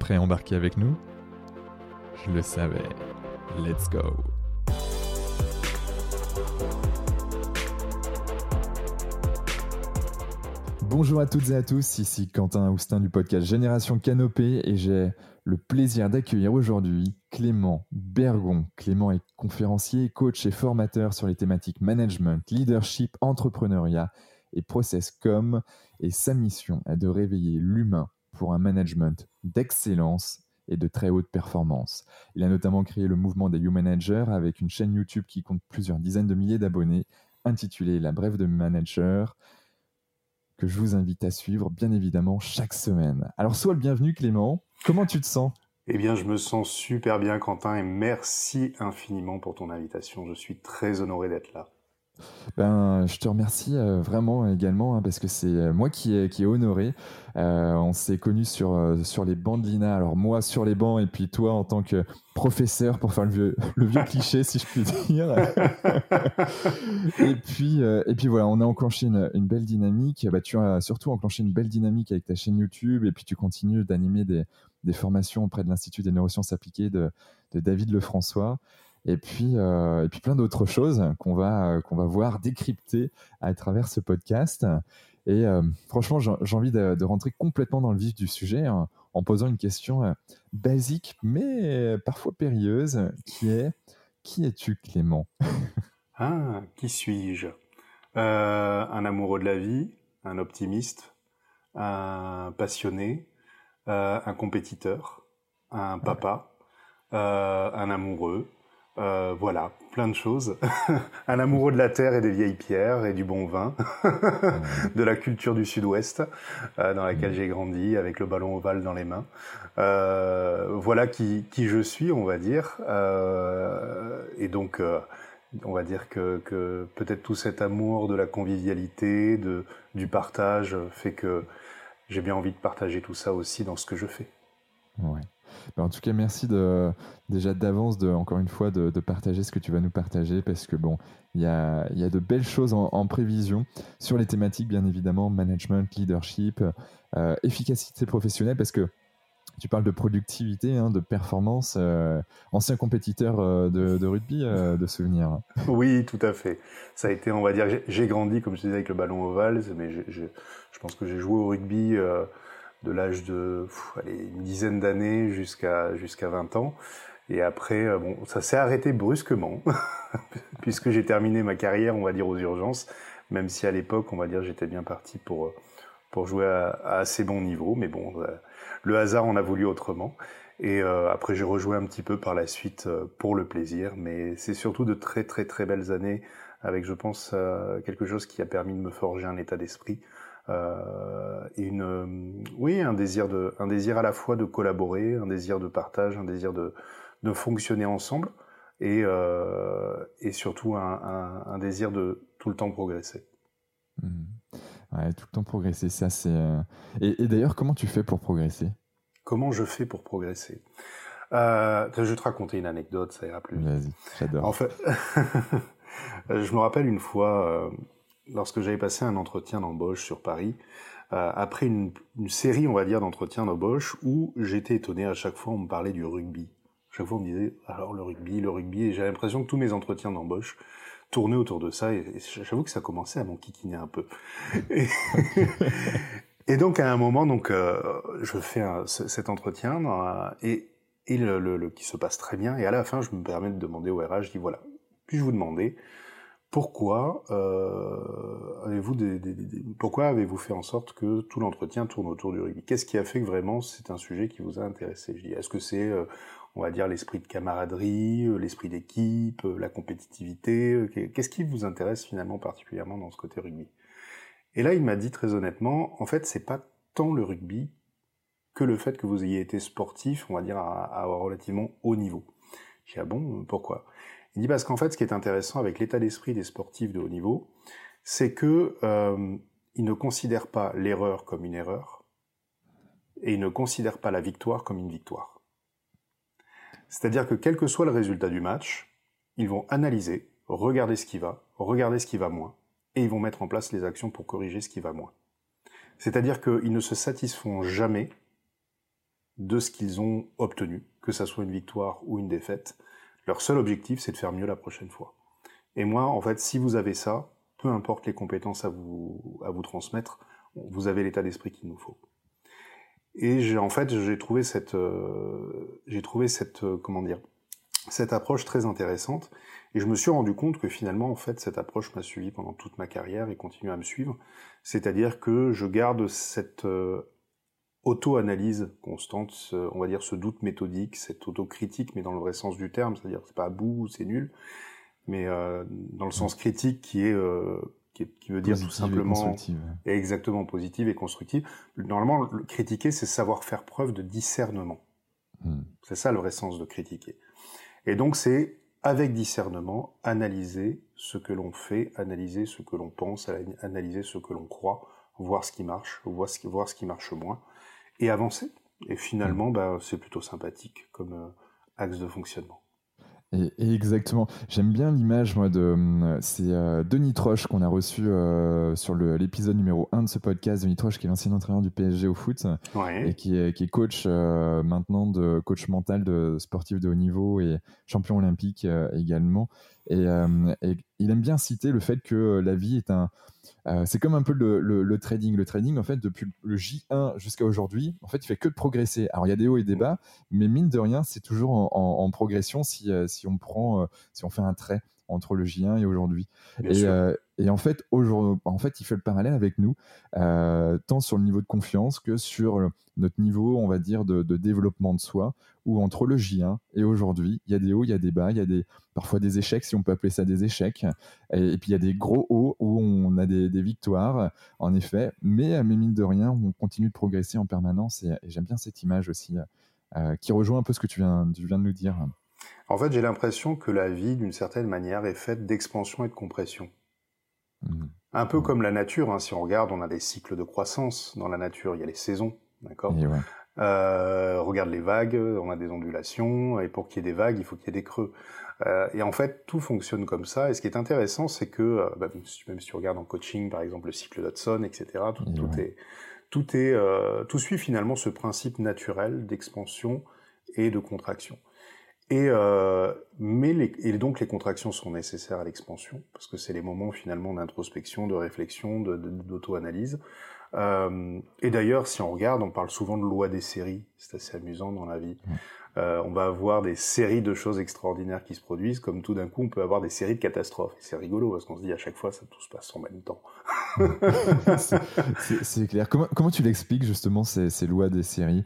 prêt à embarquer avec nous? Je le savais. Let's go Bonjour à toutes et à tous, ici Quentin Aoustin du podcast Génération Canopée et j'ai le plaisir d'accueillir aujourd'hui Clément Bergon. Clément est conférencier, coach et formateur sur les thématiques management, leadership, entrepreneuriat et Processcom et sa mission est de réveiller l'humain pour un management d'excellence et de très haute performance. Il a notamment créé le mouvement des Human Managers avec une chaîne YouTube qui compte plusieurs dizaines de milliers d'abonnés intitulée La Brève de Manager que je vous invite à suivre bien évidemment chaque semaine. Alors sois le bienvenu Clément, comment tu te sens? Eh bien, je me sens super bien, Quentin, et merci infiniment pour ton invitation. Je suis très honoré d'être là. Ben, je te remercie euh, vraiment également hein, parce que c'est euh, moi qui est, qui est honoré. Euh, on s'est connus sur, sur les bancs de l'INA. Alors moi sur les bancs et puis toi en tant que professeur pour faire le vieux, le vieux cliché si je puis dire. et, puis, et puis voilà, on a enclenché une, une belle dynamique. Bah, tu as surtout enclenché une belle dynamique avec ta chaîne YouTube et puis tu continues d'animer des, des formations auprès de l'Institut des neurosciences appliquées de, de David Lefrançois et puis, euh, et puis plein d'autres choses qu'on va, qu'on va voir décrypter à travers ce podcast. Et euh, franchement, j'ai envie de, rentrer complètement dans le vif du sujet en posant une question euh, basique, mais parfois périlleuse, qui est Qui es-tu, Clément? Ah, qui suis-je? Un amoureux de la vie, un optimiste, un passionné, un compétiteur, un papa, un amoureux, euh, voilà, plein de choses. un amoureux de la terre et des vieilles pierres et du bon vin, de la culture du sud-ouest euh, dans laquelle j'ai grandi avec le ballon ovale dans les mains. Euh, voilà qui, qui, je suis, on va dire. et donc, on va dire que, que peut-être tout cet amour de la convivialité, de, du partage, fait que j'ai bien envie de partager tout ça aussi dans ce que je fais. Ouais. En tout cas, merci déjà d'avance, de, encore une fois, de, partager ce que tu vas nous partager parce que bon, il y a, de belles choses en, prévision sur les thématiques, bien évidemment, management, leadership, euh, efficacité professionnelle parce que tu parles de productivité, hein, de performance. Euh, ancien compétiteur euh, de, rugby, de souvenirs. Oui, tout à fait. Ça a été, on va dire, j'ai grandi, comme je disais, avec le ballon ovale, mais je pense que j'ai joué au rugby de l'âge de allez, une dizaine d'années jusqu'à jusqu'à 20 ans. Et après, euh, bon, ça s'est arrêté brusquement, puisque j'ai terminé ma carrière, on va dire, aux urgences, même si à l'époque, on va dire, j'étais bien parti pour, euh, pour jouer à, assez bon niveau. Mais bon, euh, le hasard en a voulu autrement. Et après, j'ai rejoué un petit peu par la suite pour le plaisir. Mais c'est surtout de très, très, très belles années, avec, je pense, quelque chose qui a permis de me forger un état d'esprit. Euh, et une, euh, oui, un désir, de, un désir à la fois de collaborer, un désir de partage, un désir de, de fonctionner ensemble, et, euh, et surtout un, un, désir de tout le temps progresser. Mmh. Ouais, tout le temps progresser, ça c'est. Et, d'ailleurs, comment tu fais pour progresser? Comment je fais pour progresser? Euh, Je vais te raconter une anecdote, ça ira plus vite. Vas-y, j'adore. En fait, je me rappelle une fois, lorsque j'avais passé un entretien d'embauche sur Paris, euh, après une, série, on va dire, d'entretiens d'embauche où j'étais étonné à chaque fois on me parlait du rugby. À chaque fois on me disait alors le rugby, le rugby, et j'ai l'impression que tous mes entretiens d'embauche tournaient autour de ça, et, j'avoue que ça commençait à m'enquiquiner un peu. Et, donc à un moment, donc euh, je fais cet entretien et, et le, qui se passe très bien, et à la fin je me permets de demander au RH, je dis voilà, puis-je vous demander pourquoi euh, avez-vous des, pourquoi avez-vous fait en sorte que tout l'entretien tourne autour du rugby? Qu'est-ce qui a fait que vraiment c'est un sujet qui vous a intéressé? Je dis, est-ce que c'est, euh, on va dire l'esprit de camaraderie, l'esprit d'équipe, la compétitivité. Qu'est-ce qui vous intéresse finalement particulièrement dans ce côté rugby? Et là, il m'a dit très honnêtement, en fait, c'est pas tant le rugby que le fait que vous ayez été sportif, on va dire à, à relativement haut niveau. J'ai dit ah bon, pourquoi? Il dit parce qu'en fait, ce qui est intéressant avec l'état d'esprit des sportifs de haut niveau, c'est que euh, ils ne considèrent pas l'erreur comme une erreur et ils ne considèrent pas la victoire comme une victoire. C'est-à-dire que quel que soit le résultat du match, ils vont analyser, regarder ce qui va, regarder ce qui va moins, et ils vont mettre en place les actions pour corriger ce qui va moins. C'est-à-dire qu'ils ne se satisfont jamais de ce qu'ils ont obtenu, que ça soit une victoire ou une défaite. Leur seul objectif, c'est de faire mieux la prochaine fois. Et moi, en fait, si vous avez ça, peu importe les compétences à vous, à vous transmettre, vous avez l'état d'esprit qu'il nous faut. Et j'ai, en fait, j'ai trouvé cette, euh, j'ai trouvé cette, euh, comment dire, cette approche très intéressante. Et je me suis rendu compte que finalement, en fait, cette approche m'a suivi pendant toute ma carrière et continue à me suivre. C'est-à-dire que je garde cette euh, auto-analyse constante, on va dire ce doute méthodique, cette autocritique, mais dans le vrai sens du terme, c'est-à-dire c'est pas à bout, c'est nul, mais euh, dans le sens critique qui est euh, qui, qui, veut dire tout simplement exactement positive et constructive. Normalement, le, critiquer, c'est savoir faire preuve de discernement. Hmm. C'est ça le vrai sens de critiquer. Et donc c'est avec discernement analyser ce que l'on fait, analyser ce que l'on pense, analyser ce que l'on croit, voir ce qui marche, voir ce qui, voir ce qui marche moins, et avancer. Et finalement, hmm. bah, c'est plutôt sympathique comme euh, axe de fonctionnement. Et, exactement. J'aime bien l'image, moi, de. Hum, c'est euh, Denis Troche qu'on a reçu euh, sur l'épisode numéro 1 de ce podcast. Denis Troche, qui est l'ancien entraîneur du PSG au foot et qui est, qui est coach euh, maintenant, de coach mental de sportif de haut niveau et champion olympique également. Et, et, il aime bien citer le fait que la vie est un, euh, c'est comme un peu le, trading. Le trading, en fait, depuis le J1 jusqu'à aujourd'hui, en fait, il fait que de progresser. Alors, il y a des hauts et des bas, mais mine de rien, c'est toujours en, progression si, euh, si, on prend, euh, si on fait un trait entre le J1 et aujourd'hui. Et, et en fait, en fait, il fait le parallèle avec nous, euh, tant sur le niveau de confiance que sur notre niveau, on va dire, de, développement de soi, où entre le J1 et aujourd'hui, il y a des hauts, il y a des bas, il y a des, parfois des échecs, si on peut appeler ça des échecs, et, puis il y a des gros hauts où on a des, victoires, en effet, mais, mais mine de rien, on continue de progresser en permanence, et, j'aime bien cette image aussi, euh, qui rejoint un peu ce que tu viens, tu viens de nous dire. En fait, j'ai l'impression que la vie, d'une certaine manière, est faite d'expansion et de compression. Mmh. Un peu mmh. comme la nature, hein. si on regarde, on a des cycles de croissance dans la nature, il y a les saisons, d'accord? Euh, Regarde les vagues, on a des ondulations, et pour qu'il y ait des vagues, il faut qu'il y ait des creux. Euh, et en fait, tout fonctionne comme ça, et ce qui est intéressant, c'est que, euh, bah, même si tu regardes en coaching, par exemple, le cycle d'Hudson, etc., tout, tout est... Tout, est, tout suit finalement ce principe naturel d'expansion et de contraction. Et, euh, mais les, et donc les contractions sont nécessaires à l'expansion, parce que c'est les moments finalement d'introspection, de réflexion, d'auto-analyse. Euh, et d'ailleurs, si on regarde, on parle souvent de loi des séries, c'est assez amusant dans la vie. Euh, on va avoir des séries de choses extraordinaires qui se produisent, comme tout d'un coup on peut avoir des séries de catastrophes. C'est rigolo, parce qu'on se dit à chaque fois, ça tout se passe en même temps. c'est clair. Comment, comment tu l'expliques justement ces, ces lois des séries?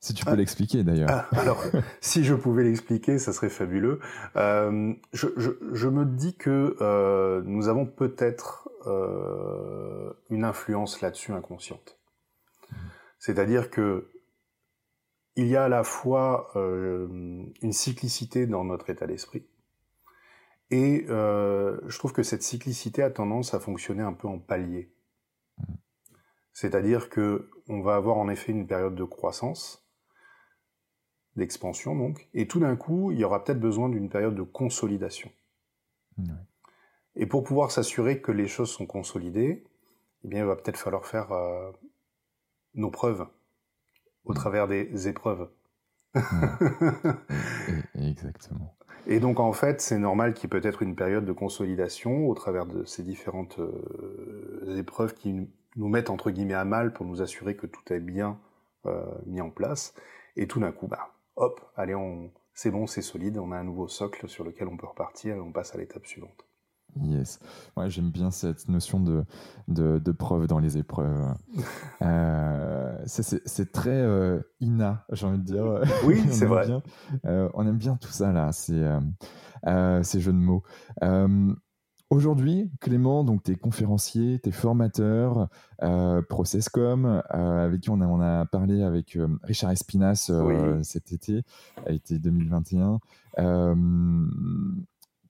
Si tu peux ah. l'expliquer d'ailleurs. Ah, alors, si je pouvais l'expliquer, ça serait fabuleux. Euh, je, je, je, me dis que euh, nous avons peut-être euh, une influence là-dessus inconsciente. C'est-à-dire que il y a à la fois une cyclicité dans notre état d'esprit, et je trouve que cette cyclicité a tendance à fonctionner un peu en palier. C'est-à-dire que on va avoir en effet une période de croissance, d'expansion donc, et tout d'un coup, il y aura peut-être besoin d'une période de consolidation. Et pour pouvoir s'assurer que les choses sont consolidées, eh bien, il va peut-être falloir faire euh, nos preuves au travers des épreuves. Exactement. Et donc en fait, c'est normal qu'il y ait peut-être une période de consolidation au travers de ces différentes euh, épreuves qui nous mettent entre guillemets à mal pour nous assurer que tout est bien euh, mis en place. Et tout d'un coup, bah, hop, allez, on, c'est bon, c'est solide, on a un nouveau socle sur lequel on peut repartir et on passe à l'étape suivante. Yes. Ouais, j'aime bien cette notion de, de, preuve dans les épreuves. Euh, c'est très euh, ina, j'ai envie de dire. Oui, c'est vrai. Euh, on aime bien tout ça, là, ces, ces jeux de mots. Aujourd'hui, Clément, donc tu es conférencier, tu es formateur, Processcom, avec qui on a, on a parlé avec Richard Espinas cet été, a été 2021. Euh,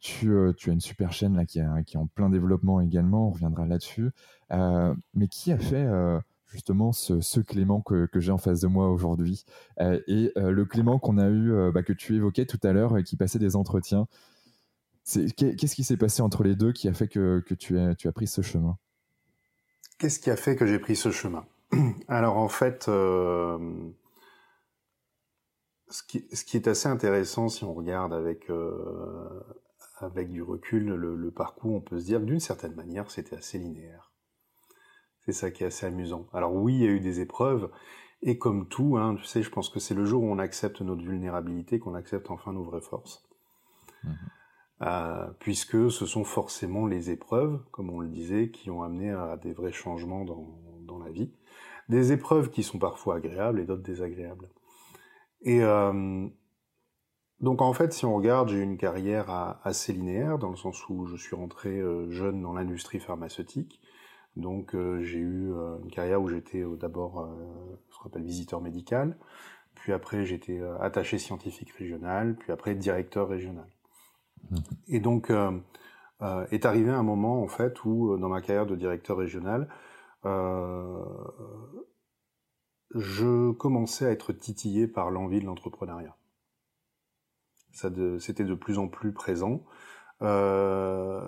tu, as une super chaîne là, qui, est en plein développement également, on reviendra là-dessus. Euh, mais qui a fait euh, justement ce, Clément que, j'ai en face de moi aujourd'hui? Et le Clément qu'on a eu, bah, que tu évoquais tout à l'heure, et qui passait des entretiens. Qu'est-ce qui s'est passé entre les deux qui a fait que, tu, as, tu as pris ce chemin? Qu'est-ce qui a fait que j'ai pris ce chemin? Alors en fait, ce qui, ce, qui, est assez intéressant si on regarde avec avec du recul, le, parcours, on peut se dire que d'une certaine manière, c'était assez linéaire. C'est ça qui est assez amusant. Alors oui, il y a eu des épreuves, et comme tout, hein, tu sais, je pense que c'est le jour où on accepte notre vulnérabilité qu'on accepte enfin nos vraies forces. Mhm. Euh, puisque ce sont forcément les épreuves, comme on le disait, qui ont amené à des vrais changements dans, dans la vie. Des épreuves qui sont parfois agréables et d'autres désagréables. Et, euh, donc en fait, si on regarde, j'ai une carrière assez linéaire, dans le sens où je suis rentré euh, jeune dans l'industrie pharmaceutique. Donc euh, j'ai eu euh, une carrière où j'étais d'abord ce qu'on appelle visiteur médical, puis après j'étais attaché scientifique régional, puis après directeur régional. Et donc est arrivé un moment en fait où dans ma carrière de directeur régional, je commençais à être titillé par l'envie de l'entrepreneuriat c'était de plus en plus présent. Euh,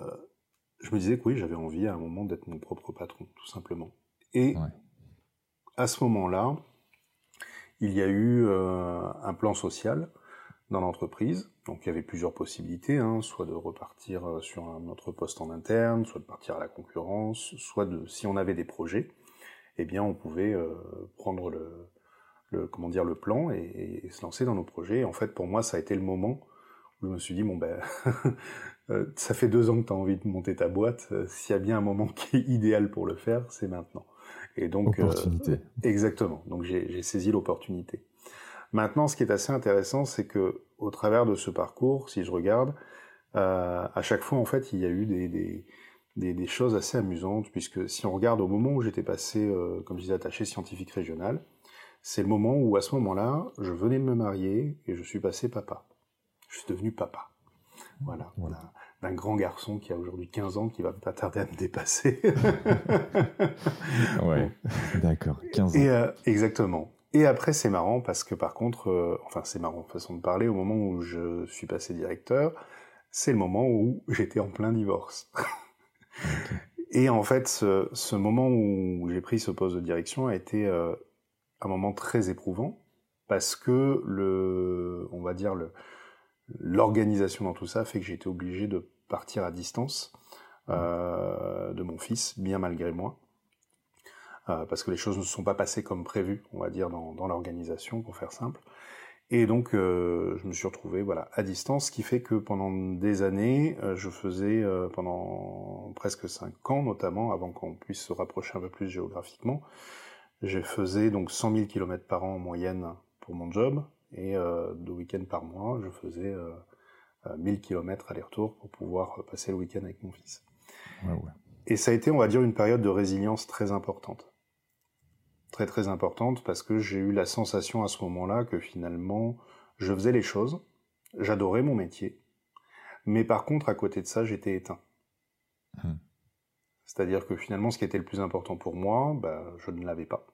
je me disais que oui, j'avais envie à un moment d'être mon propre patron, tout simplement. Et à ce moment-là, il y a eu euh, un plan social dans l'entreprise. Donc il y avait plusieurs possibilités, hein, soit de repartir euh, sur un autre poste en interne, soit de partir à la concurrence, soit de, si on avait des projets, eh bien on pouvait prendre le, le, comment dire, le plan et, se lancer dans nos projets. en fait, pour moi, ça a été le moment où je me suis dit, bon ben, euh, ça fait deux ans que tu as envie de monter ta boîte. Euh, s'il y a bien un moment qui est idéal pour le faire, c'est maintenant. Et donc, euh, opportunité. exactement. Donc j'ai saisi l'opportunité. Maintenant, ce qui est assez intéressant, c'est que au travers de ce parcours, si je regarde, à chaque fois, en fait, il y a eu des, des, des, choses assez amusantes, puisque si on regarde au moment où j'étais passé, comme je disais, attaché scientifique régional, c'est le moment où, à ce moment-là, je venais de me marier et je suis passé papa. Je suis devenu papa. Voilà. voilà. D'un grand garçon qui a aujourd'hui 15 ans, qui va pas tarder à me dépasser. ouais, d'accord, 15 ans. Et, euh, exactement. Et après, c'est marrant parce que par contre, euh, enfin, c'est marrant, façon de parler, au moment où je suis passé directeur, c'est le moment où j'étais en plein divorce. Et en fait, ce, ce moment où j'ai pris ce poste de direction a été euh, un moment très éprouvant parce que le, on va dire le, l'organisation dans tout ça fait que j'ai été obligé de partir à distance euh, de mon fils, bien malgré moi, parce que les choses ne se sont pas passées comme prévu, on va dire dans, dans l'organisation, pour faire simple. Et donc, euh, je me suis retrouvé voilà à distance, ce qui fait que pendant des années, euh, je faisais euh, pendant presque cinq ans, notamment, avant qu'on puisse se rapprocher un peu plus géographiquement, je faisais donc 100 000 km par an en moyenne pour mon job, et euh, deux week-ends par mois, je faisais 1000 euh, km aller-retour pour pouvoir passer le week-end avec mon fils. Et ça a été, on va dire, une période de résilience très importante. Très très importante parce que j'ai eu la sensation à ce moment-là que finalement, je faisais les choses, j'adorais mon métier, mais par contre, à côté de ça, j'étais éteint. Hmm. C'est-à-dire que finalement, ce qui était le plus important pour moi, bah, je ne l'avais pas.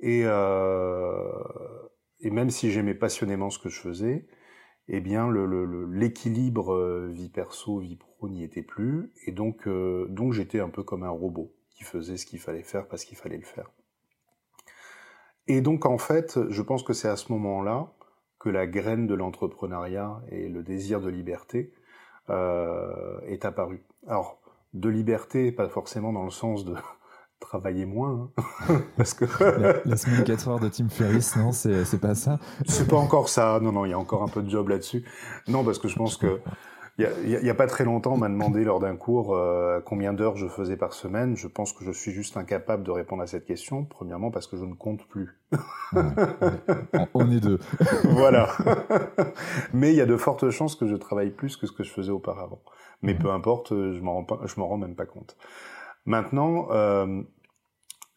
Et, euh, et même si j'aimais passionnément ce que je faisais, eh bien l'équilibre le, le, vie perso, vie pro n'y était plus, et donc, euh, donc j'étais un peu comme un robot qui faisait ce qu'il fallait faire parce qu'il fallait le faire. Et donc en fait, je pense que c'est à ce moment-là que la graine de l'entrepreneuriat et le désir de liberté euh, est apparu. Alors, de liberté, pas forcément dans le sens de travailler moins. Hein. Parce que la, semaine 4 heures de Tim Ferriss, non, c'est pas ça? C'est pas encore ça. Non, non, il y a encore un peu de job là-dessus. Non, parce que je pense que Il n'y a, pas très longtemps, on m'a demandé lors d'un cours euh, combien d'heures je faisais par semaine. Je pense que je suis juste incapable de répondre à cette question. Premièrement parce que je ne compte plus. on est deux. voilà. Mais il y a de fortes chances que je travaille plus que ce que je faisais auparavant. Mais peu importe, je m'en rends je m'en rends même pas compte. Maintenant, euh,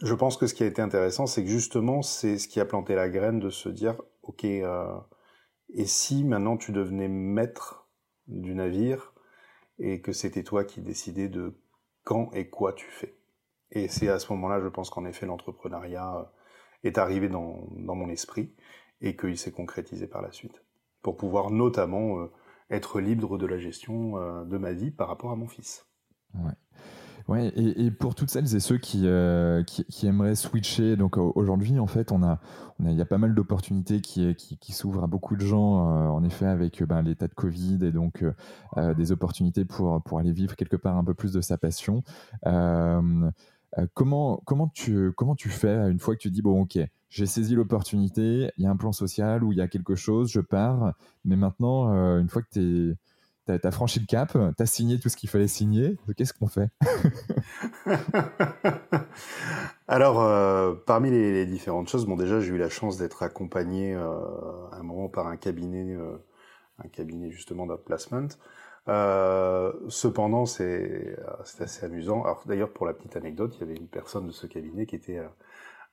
je pense que ce qui a été intéressant, c'est que justement, c'est ce qui a planté la graine de se dire, ok, euh, et si maintenant tu devenais maître du navire et que c'était toi qui décidais de quand et quoi tu fais. Et c'est à ce moment-là, je pense qu'en effet, l'entrepreneuriat euh, est arrivé dans, mon esprit et qu'il s'est concrétisé par la suite. Pour pouvoir notamment euh, être libre de la gestion euh, de ma vie par rapport à mon fils. Ouais, et, pour toutes celles et ceux qui, euh, qui, aimeraient switcher, donc aujourd'hui, en fait, on a, on a, il y a pas mal d'opportunités qui, qui, s'ouvrent à beaucoup de gens, euh, en effet, avec ben, l'état de Covid et donc euh, des opportunités pour, pour aller vivre quelque part un peu plus de sa passion. comment, comment, tu, comment tu fais une fois que tu dis, bon, ok, j'ai saisi l'opportunité, il y a un plan social ou il y a quelque chose, je pars, mais maintenant, une fois que tu es T'as as franchi le cap, t'as signé tout ce qu'il fallait signer. Qu'est-ce qu'on fait? Alors, euh, parmi les, différentes choses, bon déjà j'ai eu la chance d'être accompagné euh, à un moment par un cabinet, euh, un cabinet justement d'outplacement. cependant, c'est assez amusant. Alors d'ailleurs, pour la petite anecdote, il y avait une personne de ce cabinet qui était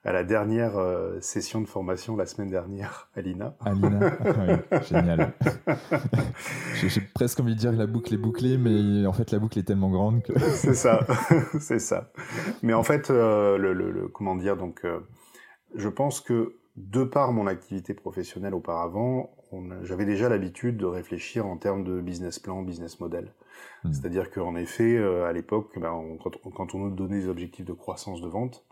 à la dernière euh, session de formation la semaine dernière, Alina. Alina, oui, génial. J'ai presque envie de dire que la boucle est bouclée, mais en fait la boucle est tellement grande que. c'est ça, c'est ça. Mais en fait, euh, le, comment dire, donc, euh, je pense que de par mon activité professionnelle auparavant, j'avais déjà l'habitude de réfléchir en termes de business plan, business model. Hmm. C'est-à-dire qu'en effet, à l'époque, ben, quand, quand on nous donnait des objectifs de croissance de vente,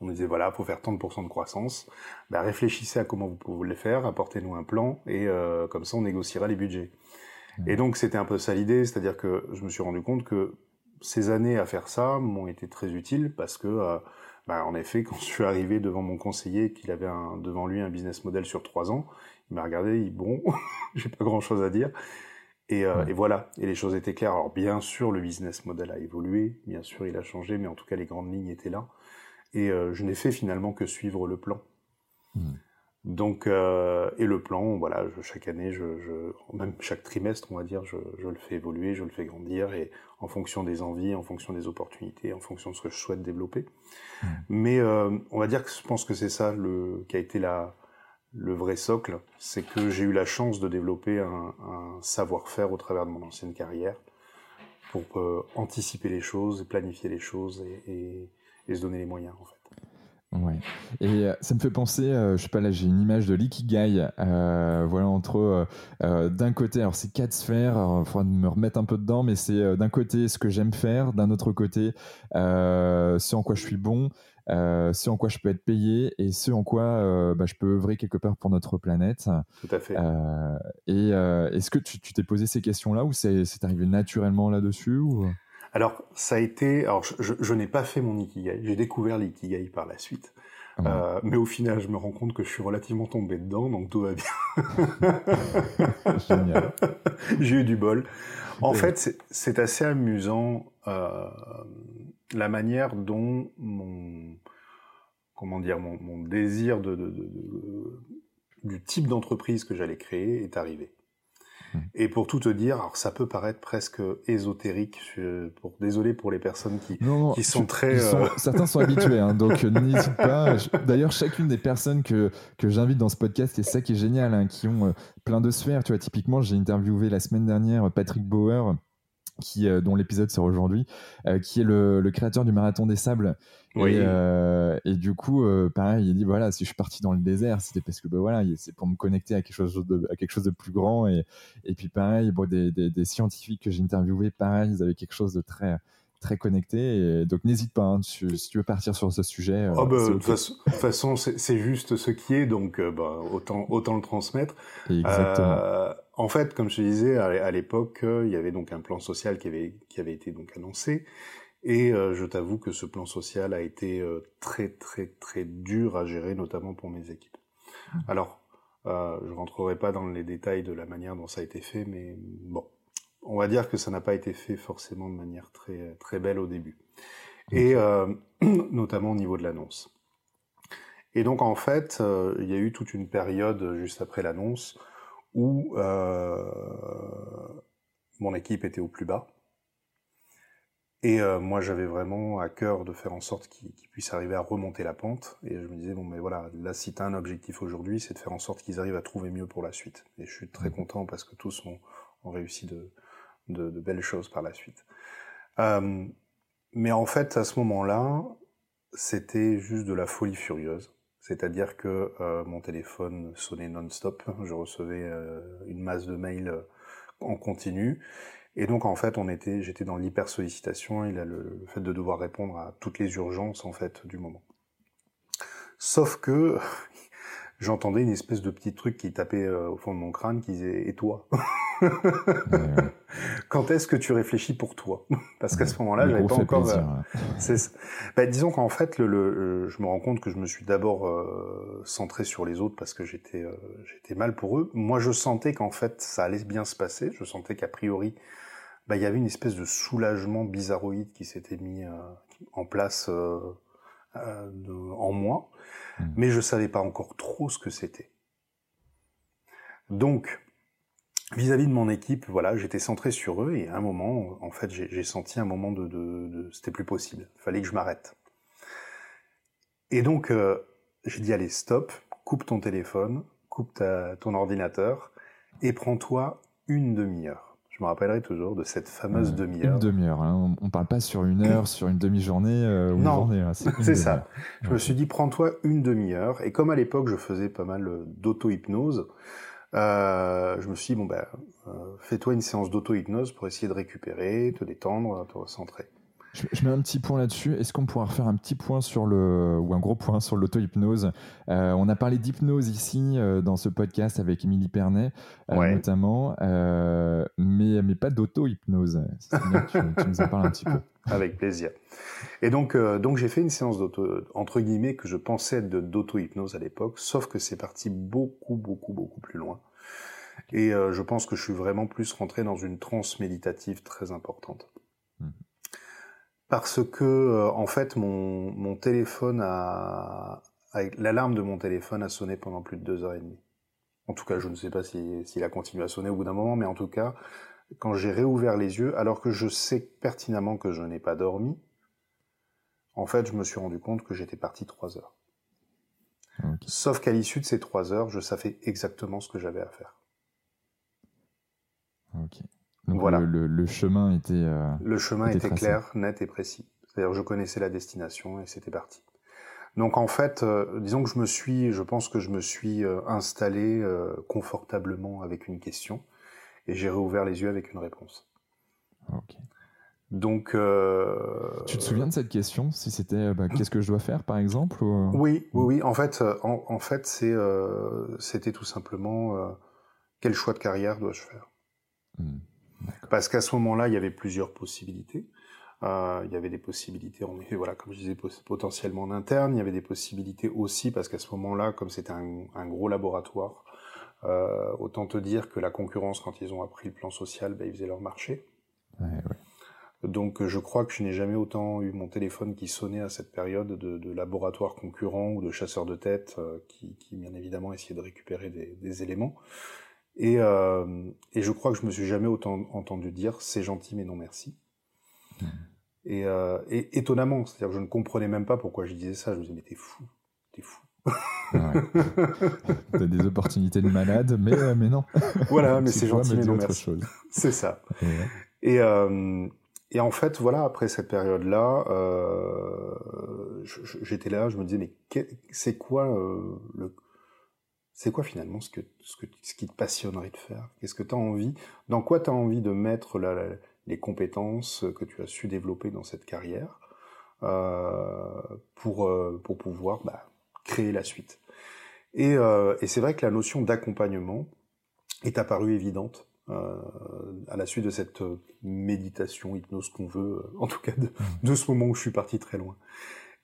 on nous disait voilà, faut faire tant de pourcents de croissance. Bah, réfléchissez à comment vous pouvez le faire, apportez-nous un plan et euh, comme ça on négociera les budgets. Mmh. Et donc c'était un peu ça l'idée, c'est-à-dire que je me suis rendu compte que ces années à faire ça m'ont été très utiles parce que euh, bah, en effet quand je suis arrivé devant mon conseiller qu'il avait un, devant lui un business model sur trois ans, il m'a regardé, il bon, j'ai pas grand chose à dire. Et, euh, et, voilà, et les choses étaient claires. Alors bien sûr, le business model a évolué, bien sûr, il a changé, mais en tout cas, les grandes lignes étaient là et euh, je n'ai fait finalement que suivre le plan. Hmm. Donc, euh, et le plan, voilà, chaque année, je, je, même chaque trimestre, on va dire, je, je, le fais évoluer, je le fais grandir, et en fonction des envies, en fonction des opportunités, en fonction de ce que je souhaite développer. Hmm. Mais euh, on va dire que je pense que c'est ça le, qui a été la, le vrai socle, c'est que j'ai eu la chance de développer un, un savoir-faire au travers de mon ancienne carrière pour euh, anticiper les choses, planifier les choses et, et et se donner les moyens en fait. Ouais. Et euh, ça me fait penser, euh, je sais pas, là j'ai une image de l'ikigai, euh, voilà, entre d'un côté, alors c'est quatre sphères, il faudra me remettre un peu dedans, mais c'est d'un côté ce que j'aime faire, d'un autre côté ce en quoi je suis bon, ce en quoi je peux être payé et ce en quoi bah, je peux œuvrer quelque part pour notre planète. Tout à fait. et est-ce que tu t'es posé ces questions-là ou c'est arrivé naturellement là-dessus ou... Alors, ça a été. Alors, je, n'ai pas fait mon ikigai. J'ai découvert l'ikigai par la suite. Euh, mais au final, je me rends compte que je suis relativement tombé dedans, donc tout va bien. Génial. J'ai eu du bol. En fait, c'est assez amusant euh, la manière dont mon comment dire mon, désir de, du type d'entreprise que j'allais créer est arrivé. Et pour tout te dire, alors ça peut paraître presque ésotérique, pour, désolé pour les personnes qui, qui sont très... Euh, certains sont habitués, hein, donc euh, n'hésite pas. D'ailleurs, chacune des personnes que, que j'invite dans ce podcast, c'est ça qui est génial, hein, qui ont euh, plein de sphères. Tu vois, typiquement, j'ai interviewé la semaine dernière Patrick Bauer, qui, dont l'épisode sort aujourd'hui, qui est le, le, créateur du Marathon des Sables euh, et, du coup, euh, pareil, il dit voilà, si je suis parti dans le désert, c'était parce que ben voilà, c'est pour me connecter à quelque chose de, à quelque chose de plus grand. Et, et puis pareil, bon, des, des, scientifiques que j'ai interviewés, pareil, ils avaient quelque chose de très très connecté. Et donc n'hésite pas, hein, si tu veux partir sur ce sujet. Oh bah, de toute façon, c'est juste ce qui est, donc bah, autant autant le transmettre. Exactement. en fait, comme je te disais, à l'époque, il y avait donc un plan social qui avait qui avait été donc annoncé. Et euh, je t'avoue que ce plan social a été euh, très très très dur à gérer, notamment pour mes équipes. Alors, Euh, je rentrerai pas dans les détails de la manière dont ça a été fait, mais bon, on va dire que ça n'a pas été fait forcément de manière très très belle au début, et euh, notamment au niveau de l'annonce. Et donc en fait, euh, il y a eu toute une période juste après l'annonce où euh, mon équipe était au plus bas. Et euh, moi, j'avais vraiment à cœur de faire en sorte qu'ils puissent arriver à remonter la pente. Et je me disais, bon, mais voilà, là, si tu as un objectif aujourd'hui, c'est de faire en sorte qu'ils arrivent à trouver mieux pour la suite. Et je suis très mmh. content parce que tous ont, ont réussi de, de, belles choses par la suite. Euh, mais en fait, à ce moment-là, c'était juste de la folie furieuse. C'est-à-dire que euh, mon téléphone sonnait non-stop. Je recevais euh, une masse de mails en continu. Et donc en fait, on était, j'étais dans l'hyper sollicitation et là, le, fait de devoir répondre à toutes les urgences en fait du moment. Sauf que j'entendais une espèce de petit truc qui tapait euh, au fond de mon crâne qui disait et toi Quand est-ce que tu réfléchis pour toi? Parce qu'à ce moment-là, j'avais pas encore. Euh, bah, disons qu'en fait, le, le, je me rends compte que je me suis d'abord euh, centré sur les autres parce que j'étais euh, j'étais mal pour eux. Moi, je sentais qu'en fait, ça allait bien se passer. Je sentais qu'a priori, bah, il y avait une espèce de soulagement bizarroïde qui s'était mis en place en moi, mmh. mais je savais pas encore trop ce que c'était. Donc, vis-à-vis de mon équipe, voilà, j'étais centré sur eux et à un moment, en fait, j'ai senti un moment de, c'était plus possible. Il fallait que je m'arrête. Et donc, euh, j'ai dit allez, stop, coupe ton téléphone, coupe ton ordinateur et prends-toi une demi-heure. Je me rappellerai toujours de cette fameuse demi-heure. Une demi-heure. Hein. On, parle pas sur une heure, sur une demi-journée euh, ou non, une journée. c'est ça. Je me suis dit prends-toi une demi-heure. Et comme à l'époque, je faisais pas mal d'auto-hypnose. Euh, je me suis dit, bon, ben, euh, fais-toi une séance d'auto-hypnose pour essayer de récupérer, te détendre, te recentrer. Je, mets un petit point là-dessus. Est-ce qu'on pourra refaire un petit point sur le, ou un gros point sur l'auto-hypnose? Euh, On a parlé d'hypnose ici euh, dans ce podcast avec Émilie Pernet, euh, notamment, mais, mais pas d'auto-hypnose. Tu, tu nous en parles un petit peu. Avec plaisir. Et donc, donc j'ai fait une séance d'auto, entre guillemets, que je pensais être d'auto-hypnose à l'époque, sauf que c'est parti beaucoup, beaucoup, beaucoup plus loin. Et je pense que je suis vraiment plus rentré dans une transe méditative très importante. Mmh parce que euh, en fait mon, mon téléphone a, l'alarme de mon téléphone a sonné pendant plus de deux heures et demie. En tout cas, je ne sais pas s'il si, a continué à sonner au bout d'un moment, mais en tout cas, quand j'ai réouvert les yeux, alors que je sais pertinemment que je n'ai pas dormi, en fait, je me suis rendu compte que j'étais parti trois heures. Sauf qu'à l'issue de ces trois heures, je savais exactement ce que j'avais à faire. Ok. Donc voilà. le, chemin était. Euh, le chemin était, clair, net et précis. C'est-à-dire je connaissais la destination et c'était parti. Donc en fait, euh, disons que je me suis, je pense que je me suis euh, installé confortablement avec une question et j'ai réouvert les yeux avec une réponse. Ok. Donc. tu te souviens de cette question? Si c'était bah, qu'est-ce que je dois faire, par exemple Oui, oui, oui. En fait, en, fait, c'est, c'était tout simplement quel choix de carrière dois-je faire? Hmm. Parce qu'à ce moment-là, il y avait plusieurs possibilités. Euh, il y avait des possibilités, en effet, voilà, comme je disais, potentiellement en interne. Il y avait des possibilités aussi parce qu'à ce moment-là, comme c'était un, gros laboratoire, euh, autant te dire que la concurrence, quand ils ont appris le plan social, ben, ils faisaient leur marché. Donc je crois que je n'ai jamais autant eu mon téléphone qui sonnait à cette période de, de laboratoire concurrent ou de chasseur de tête euh, qui, qui, bien évidemment essayaient de récupérer des, des éléments. Et, euh, et je crois que je me suis jamais autant entendu dire c'est gentil mais non merci. Hmm. Et, euh, et, étonnamment, c'est-à-dire que je ne comprenais même pas pourquoi je disais ça. Je me disais mais t'es fou, t'es fou. Ouais. T'as des opportunités de malade, mais euh, mais non. Voilà, mais c'est gentil mais non merci. C'est ça. Et euh, et en fait, voilà, après cette période-là, euh, j'étais là, je me disais, mais c'est quoi euh, le, c'est quoi finalement ce, que, ce, que, ce qui te passionnerait de faire? Qu'est-ce que tu as envie? Dans quoi tu as envie de mettre les compétences que tu as su développer dans cette carrière euh, pour, euh, pour pouvoir bah, créer la suite? Et, euh, et c'est vrai que la notion d'accompagnement est apparue évidente euh, à la suite de cette méditation, hypnose qu'on veut, en tout cas de, de, ce moment où je suis parti très loin.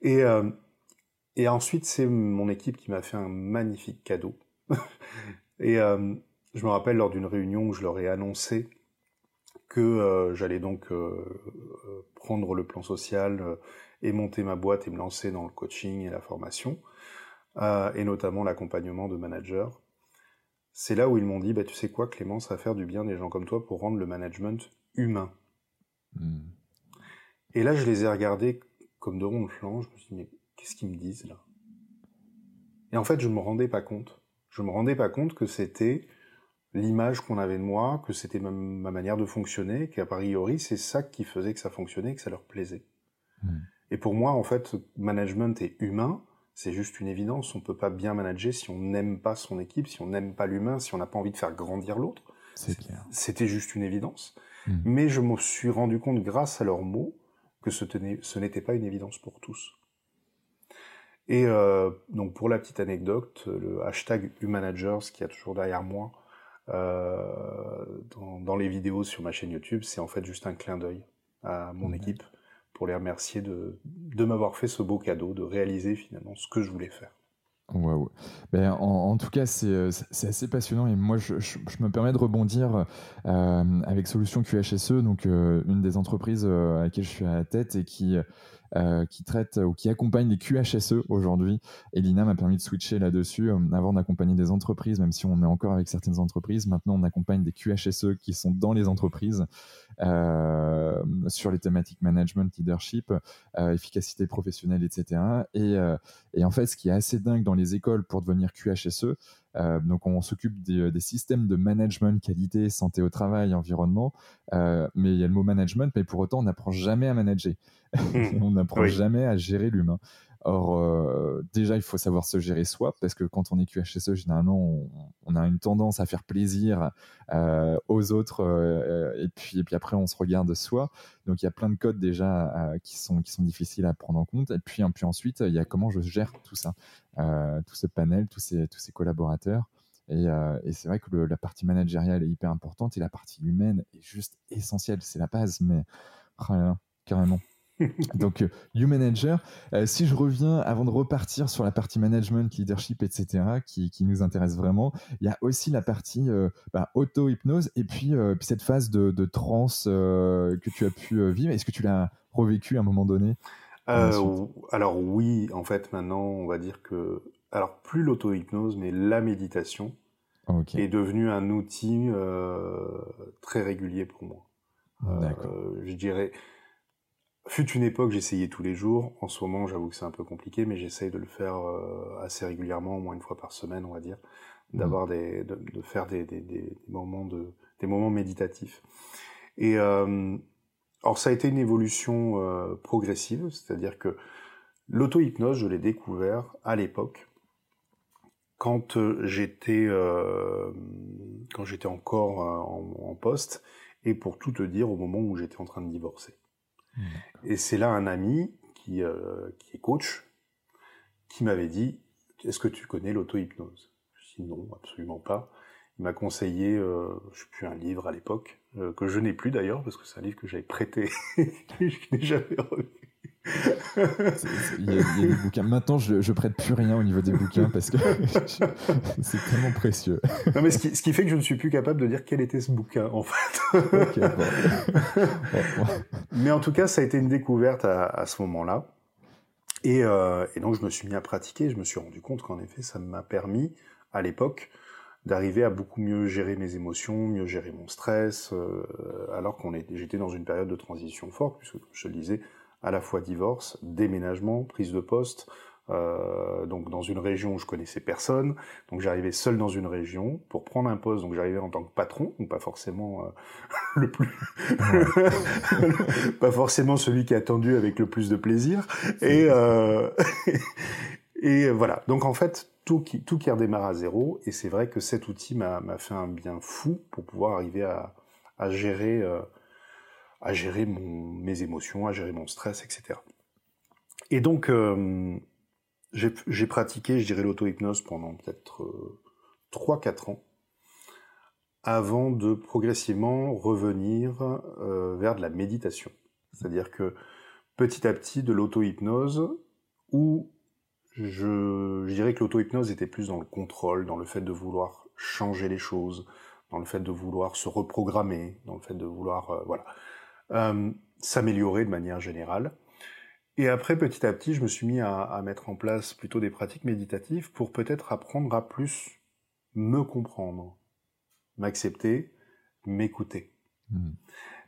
Et, et ensuite, c'est mon équipe qui m'a fait un magnifique cadeau. et je me rappelle lors d'une réunion où je leur ai annoncé que j'allais donc prendre le plan social et monter ma boîte et me lancer dans le coaching et la formation, et notamment l'accompagnement de managers. C'est là où ils m'ont dit, bah, tu sais quoi, Clément, ça va faire du bien des gens comme toi pour rendre le management humain. Hmm. Et là, je les ai regardés comme de ronds flanc. Je me suis dit, mais qu'est-ce qu'ils me disent là? Et en fait, je ne me rendais pas compte. Je me rendais pas compte que c'était l'image qu'on avait de moi, que c'était ma, manière de fonctionner, qu'à priori, c'est ça qui faisait que ça fonctionnait, que ça leur plaisait. Hmm. Et pour moi, en fait, management est humain, c'est juste une évidence. On peut pas bien manager si on n'aime pas son équipe, si on n'aime pas l'humain, si on n'a pas envie de faire grandir l'autre. C'était juste une évidence. Hmm. Mais je me suis rendu compte, grâce à leurs mots, que ce, n'était pas une évidence pour tous. Et euh, donc pour la petite anecdote, le hashtag Humanagers qui a toujours derrière moi euh, dans, les vidéos sur ma chaîne YouTube, c'est en fait juste un clin d'œil à mon équipe pour les remercier de, de m'avoir fait ce beau cadeau, de réaliser finalement ce que je voulais faire. Wow. Ben, en, tout cas, euh, c'est assez passionnant et moi, je, je, me permets de rebondir euh, avec Solution QHSE, donc euh, une des entreprises à laquelle je suis à la tête et qui euh, qui traite ou qui accompagne les QHSE aujourd'hui. Et l'INA m'a permis de switcher là-dessus. Euh, avant d'accompagner des entreprises, même si on est encore avec certaines entreprises, maintenant on accompagne des QHSE qui sont dans les entreprises euh, sur les thématiques management, leadership, efficacité professionnelle, etc. Et, en fait, ce qui est assez dingue dans les écoles pour devenir QHSE, donc on s'occupe des, systèmes de management, qualité, santé au travail, environnement, mais il y a le mot management, mais pour autant on n'apprend jamais à manager. Mmh. on n'apprend jamais à gérer l'humain. Or, euh, déjà, il faut savoir se gérer soi, parce que quand on est QHSE, généralement, on, a une tendance à faire plaisir euh, aux autres, euh, et, puis, et puis après, on se regarde soi. Donc, il y a plein de codes déjà qui, sont, qui sont difficiles à prendre en compte. Et puis, puis ensuite, il y a comment je gère tout ça, tout ce panel, tous ces, tous ces collaborateurs. Et, et c'est vrai que la partie managériale est hyper importante, et la partie humaine est juste essentielle. C'est la base, mais oh carrément. Donc, You Manager. Euh, si je reviens, avant de repartir sur la partie management, leadership, etc., qui, nous intéresse vraiment, il y a aussi la partie euh, bah, auto-hypnose et puis, euh, puis, cette phase de, de transe que tu as pu vivre. Est-ce que tu l'as revécu à un moment donné Alors oui, en fait, maintenant, on va dire que... Alors, plus l'auto-hypnose, mais la méditation est devenue un outil très régulier pour moi. je dirais Fut une époque, j'essayais tous les jours. En ce moment, j'avoue que c'est un peu compliqué, mais j'essaye de le faire euh, assez régulièrement, au moins une fois par semaine, on va dire, mmh. d'avoir des, de, de, faire des, des, des, moments de, des moments méditatifs. Et euh, alors, ça a été une évolution euh, progressive, c'est-à-dire que l'auto-hypnose, je l'ai découvert à l'époque quand euh, j'étais euh, quand j'étais encore en, en poste et pour tout te dire au moment où j'étais en train de divorcer. Et c'est là un ami qui, euh, qui est coach qui m'avait dit Est-ce que tu connais l'auto-hypnose? Je dis non, absolument pas. Il m'a conseillé, euh, un livre à l'époque, euh, que je n'ai plus d'ailleurs, parce que c'est un livre que j'avais prêté et que je n'ai jamais revu. Il y, a, des bouquins. Maintenant, je, je prête plus rien au niveau des bouquins parce que c'est tellement précieux. Non, mais ce qui, ce qui, fait que je ne suis plus capable de dire quel était ce bouquin, en fait. Mais en tout cas, ça a été une découverte à, à ce moment-là. Et, euh, et, donc, je me suis mis à pratiquer. Je me suis rendu compte qu'en effet, ça m'a permis, à l'époque, d'arriver à beaucoup mieux gérer mes émotions, mieux gérer mon stress, euh, alors qu'on j'étais dans une période de transition forte, puisque, comme je le disais, à la fois divorce, déménagement, prise de poste, euh, donc dans une région où je connaissais personne, donc j'arrivais seul dans une région pour prendre un poste, donc j'arrivais en tant que patron, donc pas forcément euh, le plus, pas forcément celui qui a attendu avec le plus de plaisir, et euh, et voilà. Donc en fait tout qui tout qui redémarre à zéro, et c'est vrai que cet outil m'a fait un bien fou pour pouvoir arriver à, à gérer à gérer mes émotions, à gérer mon stress, etc. Et donc, euh, j'ai pratiqué, je dirais, l'auto-hypnose pendant peut-être euh, 3-4 ans, avant de progressivement revenir euh, vers de la méditation. C'est-à-dire que petit à petit, de l'auto-hypnose, où je, dirais que l'auto-hypnose était plus dans le contrôle, dans le fait de vouloir changer les choses, dans le fait de vouloir se reprogrammer, dans le fait de vouloir euh, voilà euh, s'améliorer de manière générale. Et après, petit à petit, je me suis mis à, mettre en place plutôt des pratiques méditatives pour peut-être apprendre à plus me comprendre, m'accepter, m'écouter. Hmm.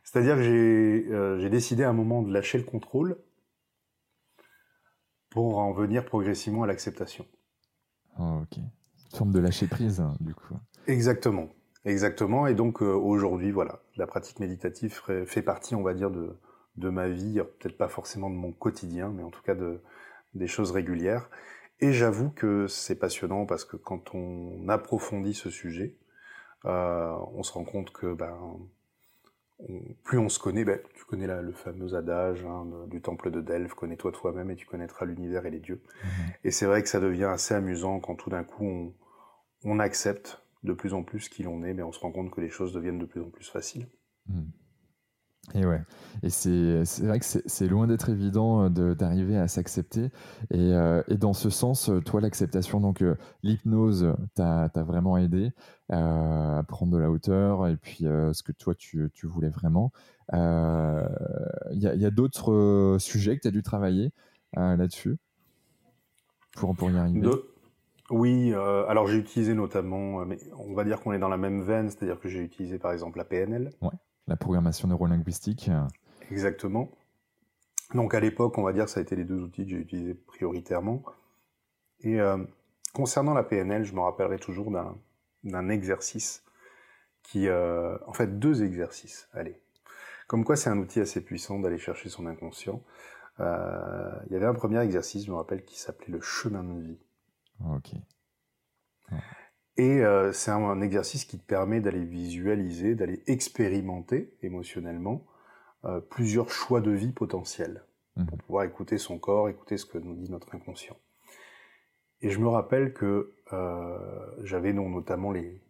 C'est-à-dire que euh, j'ai décidé à un moment de lâcher le contrôle pour en venir progressivement à l'acceptation. Oh, ok. Une forme de lâcher prise, hein, du coup. Exactement. Exactement. Et donc euh, aujourd'hui, voilà, la pratique méditative fait partie, on va dire, de, de ma vie, peut-être pas forcément de mon quotidien, mais en tout cas de, des choses régulières. Et j'avoue que c'est passionnant parce que quand on approfondit ce sujet, euh, on se rend compte que ben, plus on se connaît, ben, tu connais le fameux adage hein, du temple de Delphes, connais-toi toi-même et tu connaîtras l'univers et les dieux. Mhm. Et c'est vrai que ça devient assez amusant quand tout d'un coup on, on, accepte de plus en plus qui l'on est, mais on se rend compte que les choses deviennent de plus en plus faciles. Mhm. Et ouais, et c'est vrai que c'est loin d'être évident euh, d'arriver à s'accepter. Et, euh, et, dans ce sens, euh, toi, l'acceptation, donc l'hypnose t'a vraiment aidé à prendre de la hauteur et puis ce que toi, tu, tu voulais vraiment. Il y a, y a d'autres sujets que tu as dû travailler là-dessus? Pour, pour y arriver? Oui, alors j'ai utilisé notamment, mais on va dire qu'on est dans la même veine, c'est-à-dire que j'ai utilisé par exemple la PNL. Ouais la programmation neurolinguistique. Exactement. Donc à l'époque, on va dire que ça a été les deux outils que j'ai utilisés prioritairement. Et euh, concernant la PNL, je me rappellerai toujours d'un exercice qui... Euh, en fait, deux exercices, allez. Comme quoi c'est un outil assez puissant d'aller chercher son inconscient. Euh, il y avait un premier exercice, je me rappelle, qui s'appelait le chemin de vie. Ok. Et euh, c'est un, exercice qui te permet d'aller visualiser, d'aller expérimenter émotionnellement euh, plusieurs choix de vie potentiels mmh. pour pouvoir écouter son corps, écouter ce que nous dit notre inconscient. Et je me rappelle que euh, j'avais notamment les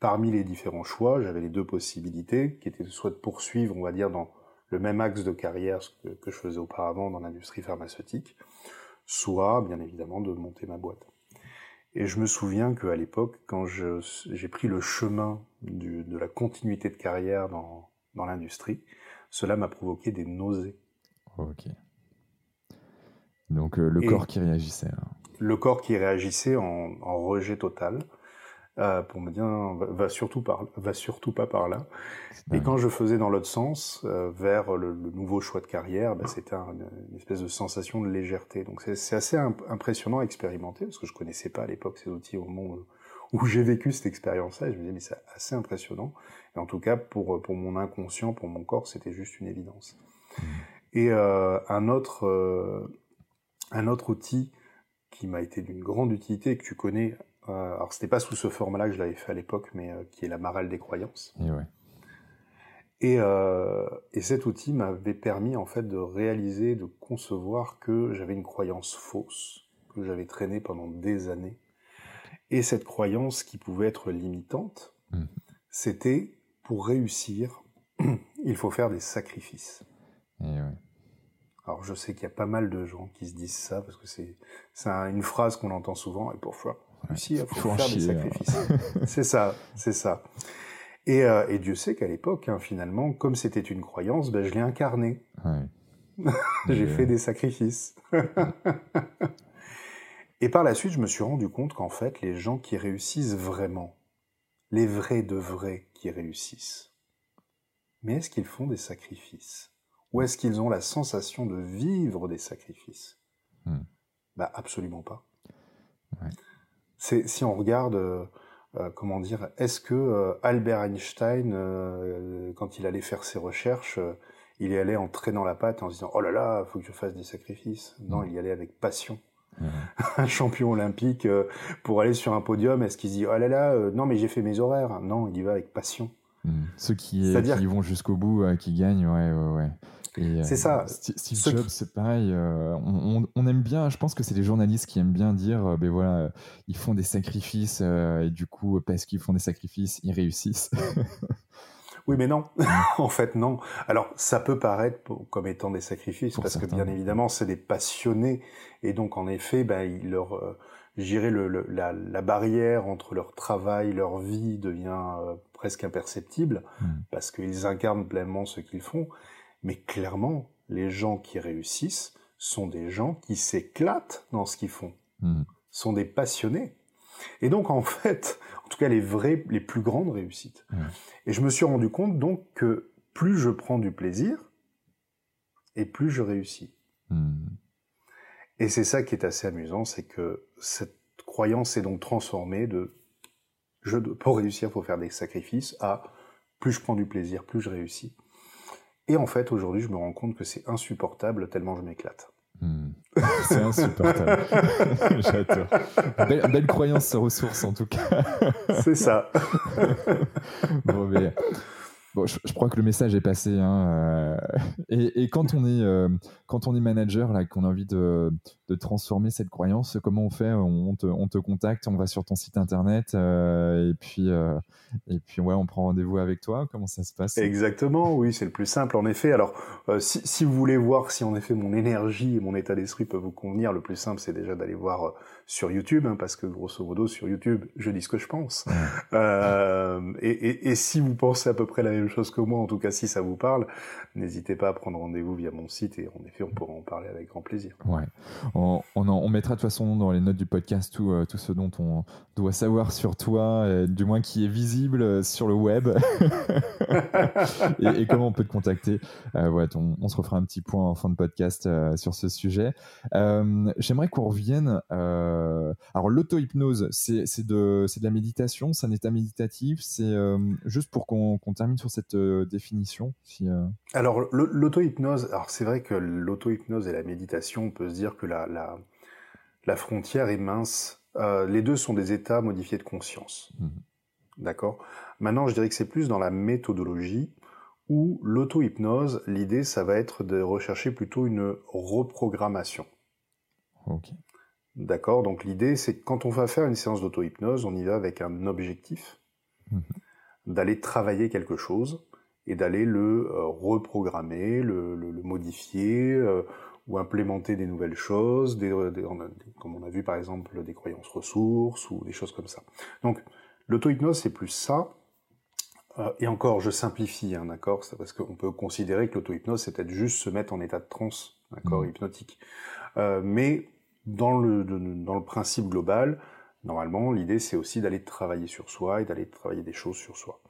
parmi les différents choix, j'avais les deux possibilités qui étaient soit de poursuivre, on va dire, dans le même axe de carrière que, que je faisais auparavant dans l'industrie pharmaceutique, soit bien évidemment de monter ma boîte. Et je me souviens qu'à l'époque, quand j'ai pris le chemin du, de la continuité de carrière dans, dans l'industrie, cela m'a provoqué des nausées. Ok. Donc euh, le corps qui réagissait. Hein. Le corps qui réagissait en, en rejet total. Euh, pour me dire va surtout par va surtout pas par là. Et quand je faisais dans l'autre sens, euh, vers le, nouveau choix de carrière, bah, c'était une espèce de sensation de légèreté. Donc c'est assez impressionnant à expérimenter parce que je connaissais pas à l'époque ces outils au moment où, j'ai vécu cette expérience-là. Je me disais mais c'est assez impressionnant. Et en tout cas pour pour mon inconscient, pour mon corps, c'était juste une évidence. Mmh. Et euh, un autre un autre outil qui m'a été d'une grande utilité que tu connais euh, alors c'était pas sous ce format-là que je l'avais fait à l'époque, mais euh, qui est la marelle des croyances. Et, euh, et, cet outil m'avait permis en fait de réaliser, de concevoir que j'avais une croyance fausse que j'avais traînée pendant des années. Et cette croyance qui pouvait être limitante, mmh. c'était pour réussir, il faut faire des sacrifices. Alors je sais qu'il y a pas mal de gens qui se disent ça parce que c'est une phrase qu'on entend souvent et il faut, faire des hein. sacrifices. c'est ça, c'est ça. Et, euh, et, Dieu sait qu'à l'époque, hein, finalement, comme c'était une croyance, ben, je l'ai incarné. J'ai fait des sacrifices. et par la suite, je me suis rendu compte qu'en fait, les gens qui réussissent vraiment, les vrais de vrais qui réussissent, mais est-ce qu'ils font des sacrifices? Ou est-ce qu'ils ont la sensation de vivre des sacrifices? Hmm. Bah absolument pas. Ouais si on regarde, euh, euh, comment dire, est-ce que euh, Albert Einstein, quand il allait faire ses recherches, il y allait en traînant la patte en se disant oh là là, faut que je fasse des sacrifices. Non, mmh. il y allait avec passion. Mmh. un champion olympique pour aller sur un podium, est-ce qu'il se dit oh là là, non mais j'ai fait mes horaires Non, il y va avec passion. Mmh. Ceux qui, qui vont jusqu'au bout, qui gagnent, ouais, ouais, ouais. C'est ça. Steve Jobs, c'est pareil. Euh, on, aime bien, je pense que c'est les journalistes qui aiment bien dire, euh, ben voilà, ils font des sacrifices et du coup, parce qu'ils font des sacrifices, ils réussissent. Oui, mais non. en fait, non. Alors, ça peut paraître comme étant des sacrifices, parce que bien évidemment, c'est des passionnés, et donc en effet, ben, il leur, euh, le, la, la, barrière entre leur travail, leur vie devient euh, presque imperceptible, hmm. parce qu'ils incarnent pleinement ce qu'ils font. Mais clairement, les gens qui réussissent sont des gens qui s'éclatent dans ce qu'ils font, hmm. sont des passionnés. Et donc, en fait, en tout cas, les vraies, les plus grandes réussites. Et je me suis rendu compte donc que plus je prends du plaisir, et plus je réussis. Hmm. Et c'est ça qui est assez amusant, c'est que cette croyance est donc transformée de je, pour réussir, il faut faire des sacrifices à plus je prends du plaisir, plus je réussis. Et en fait, aujourd'hui, je me rends compte que c'est insupportable tellement je m'éclate. Hmm. C'est insupportable. J'adore. Belle, belle, croyance sur ressources, en tout cas. C'est ça. bon, mais Bon, je, crois que le message est passé. Hein, euh, et, et, quand on est euh, quand on est manager là, qu'on a envie de, de, transformer cette croyance, comment on fait? On te, on te, contacte, on va sur ton site internet euh, et puis et puis ouais, on prend rendez-vous avec toi. Comment ça se passe? Exactement, oui, c'est le plus simple en effet. Alors, si, si, vous voulez voir si en effet mon énergie et mon état d'esprit peuvent vous convenir, le plus simple c'est déjà d'aller voir sur YouTube, hein, parce que grosso modo sur YouTube, je dis ce que je pense. Et, et, et, si vous pensez à peu près la même chose que moi, en tout cas si ça vous parle, n'hésitez pas à prendre rendez-vous via mon site et en effet on pourra en parler avec grand plaisir. Ouais, on, mettra de toute façon dans les notes du podcast tout, euh, ce dont on doit savoir sur toi, du moins qui est visible euh, sur le web et, comment on peut te contacter. Euh, ouais, on, se refera un petit point en fin de podcast sur ce sujet. J'aimerais qu'on revienne. alors l'auto-hypnose, c'est de, de la méditation, c'est un état méditatif, c'est juste pour qu'on termine sur cette euh, définition si, euh, Alors, l'auto-hypnose, alors c'est vrai que l'auto-hypnose et la méditation, on peut se dire que la, la, la frontière est mince. Euh, les deux sont des états modifiés de conscience. Mmh. D'accord? Maintenant, je dirais que c'est plus dans la méthodologie où l'auto-hypnose, l'idée, ça va être de rechercher plutôt une reprogrammation. D'accord? Donc l'idée, c'est que quand on va faire une séance d'auto-hypnose, on y va avec un objectif. Mmh d'aller travailler quelque chose et d'aller le euh, reprogrammer, le, modifier euh, ou implémenter des nouvelles choses, comme on a vu par exemple des croyances ressources ou des choses comme ça. Donc l'auto-hypnose c'est plus ça. Euh, et encore, je simplifie, hein, d'accord Parce qu'on peut considérer que l'auto-hypnose c'est peut-être juste se mettre en état de transe, d'accord, mmh. hypnotique. mais dans le, dans le principe global, Normalement, l'idée, c'est aussi d'aller travailler sur soi et d'aller travailler des choses sur soi.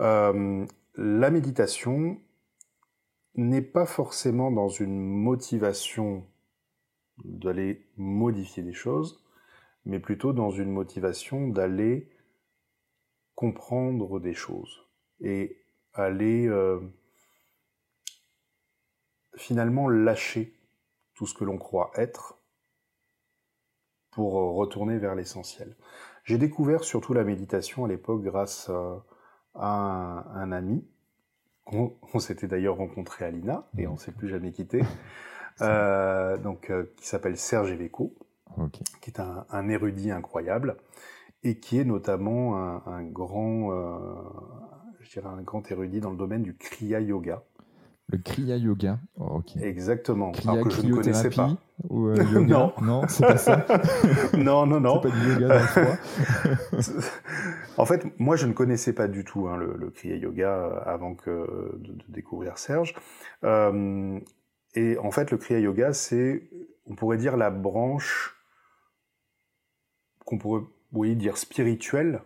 Euh, la méditation n'est pas forcément dans une motivation d'aller modifier des choses, mais plutôt dans une motivation d'aller comprendre des choses et aller euh, finalement lâcher tout ce que l'on croit être pour euh, retourner vers l'essentiel. J'ai découvert surtout la méditation à l'époque grâce euh, à un, ami. On, s'était d'ailleurs rencontré à l'INA et on s'est plus jamais quitté. Euh, donc, qui s'appelle Serge Eveco, qui est un, érudit incroyable et qui est notamment un, grand, je dirais un grand érudit dans le domaine du Kriya Yoga. Le Kriya Yoga. Oh, Exactement. Kriya, que je ne connaissais pas. Ou euh, yoga Non, non c'est pas ça. non, non, non. C'est pas du yoga dans le en fait, moi, je ne connaissais pas du tout hein, le, Kriya Yoga euh, avant que de, découvrir Serge. Euh, et en fait, le Kriya Yoga, c'est, on pourrait dire, la branche qu'on pourrait oui, dire spirituelle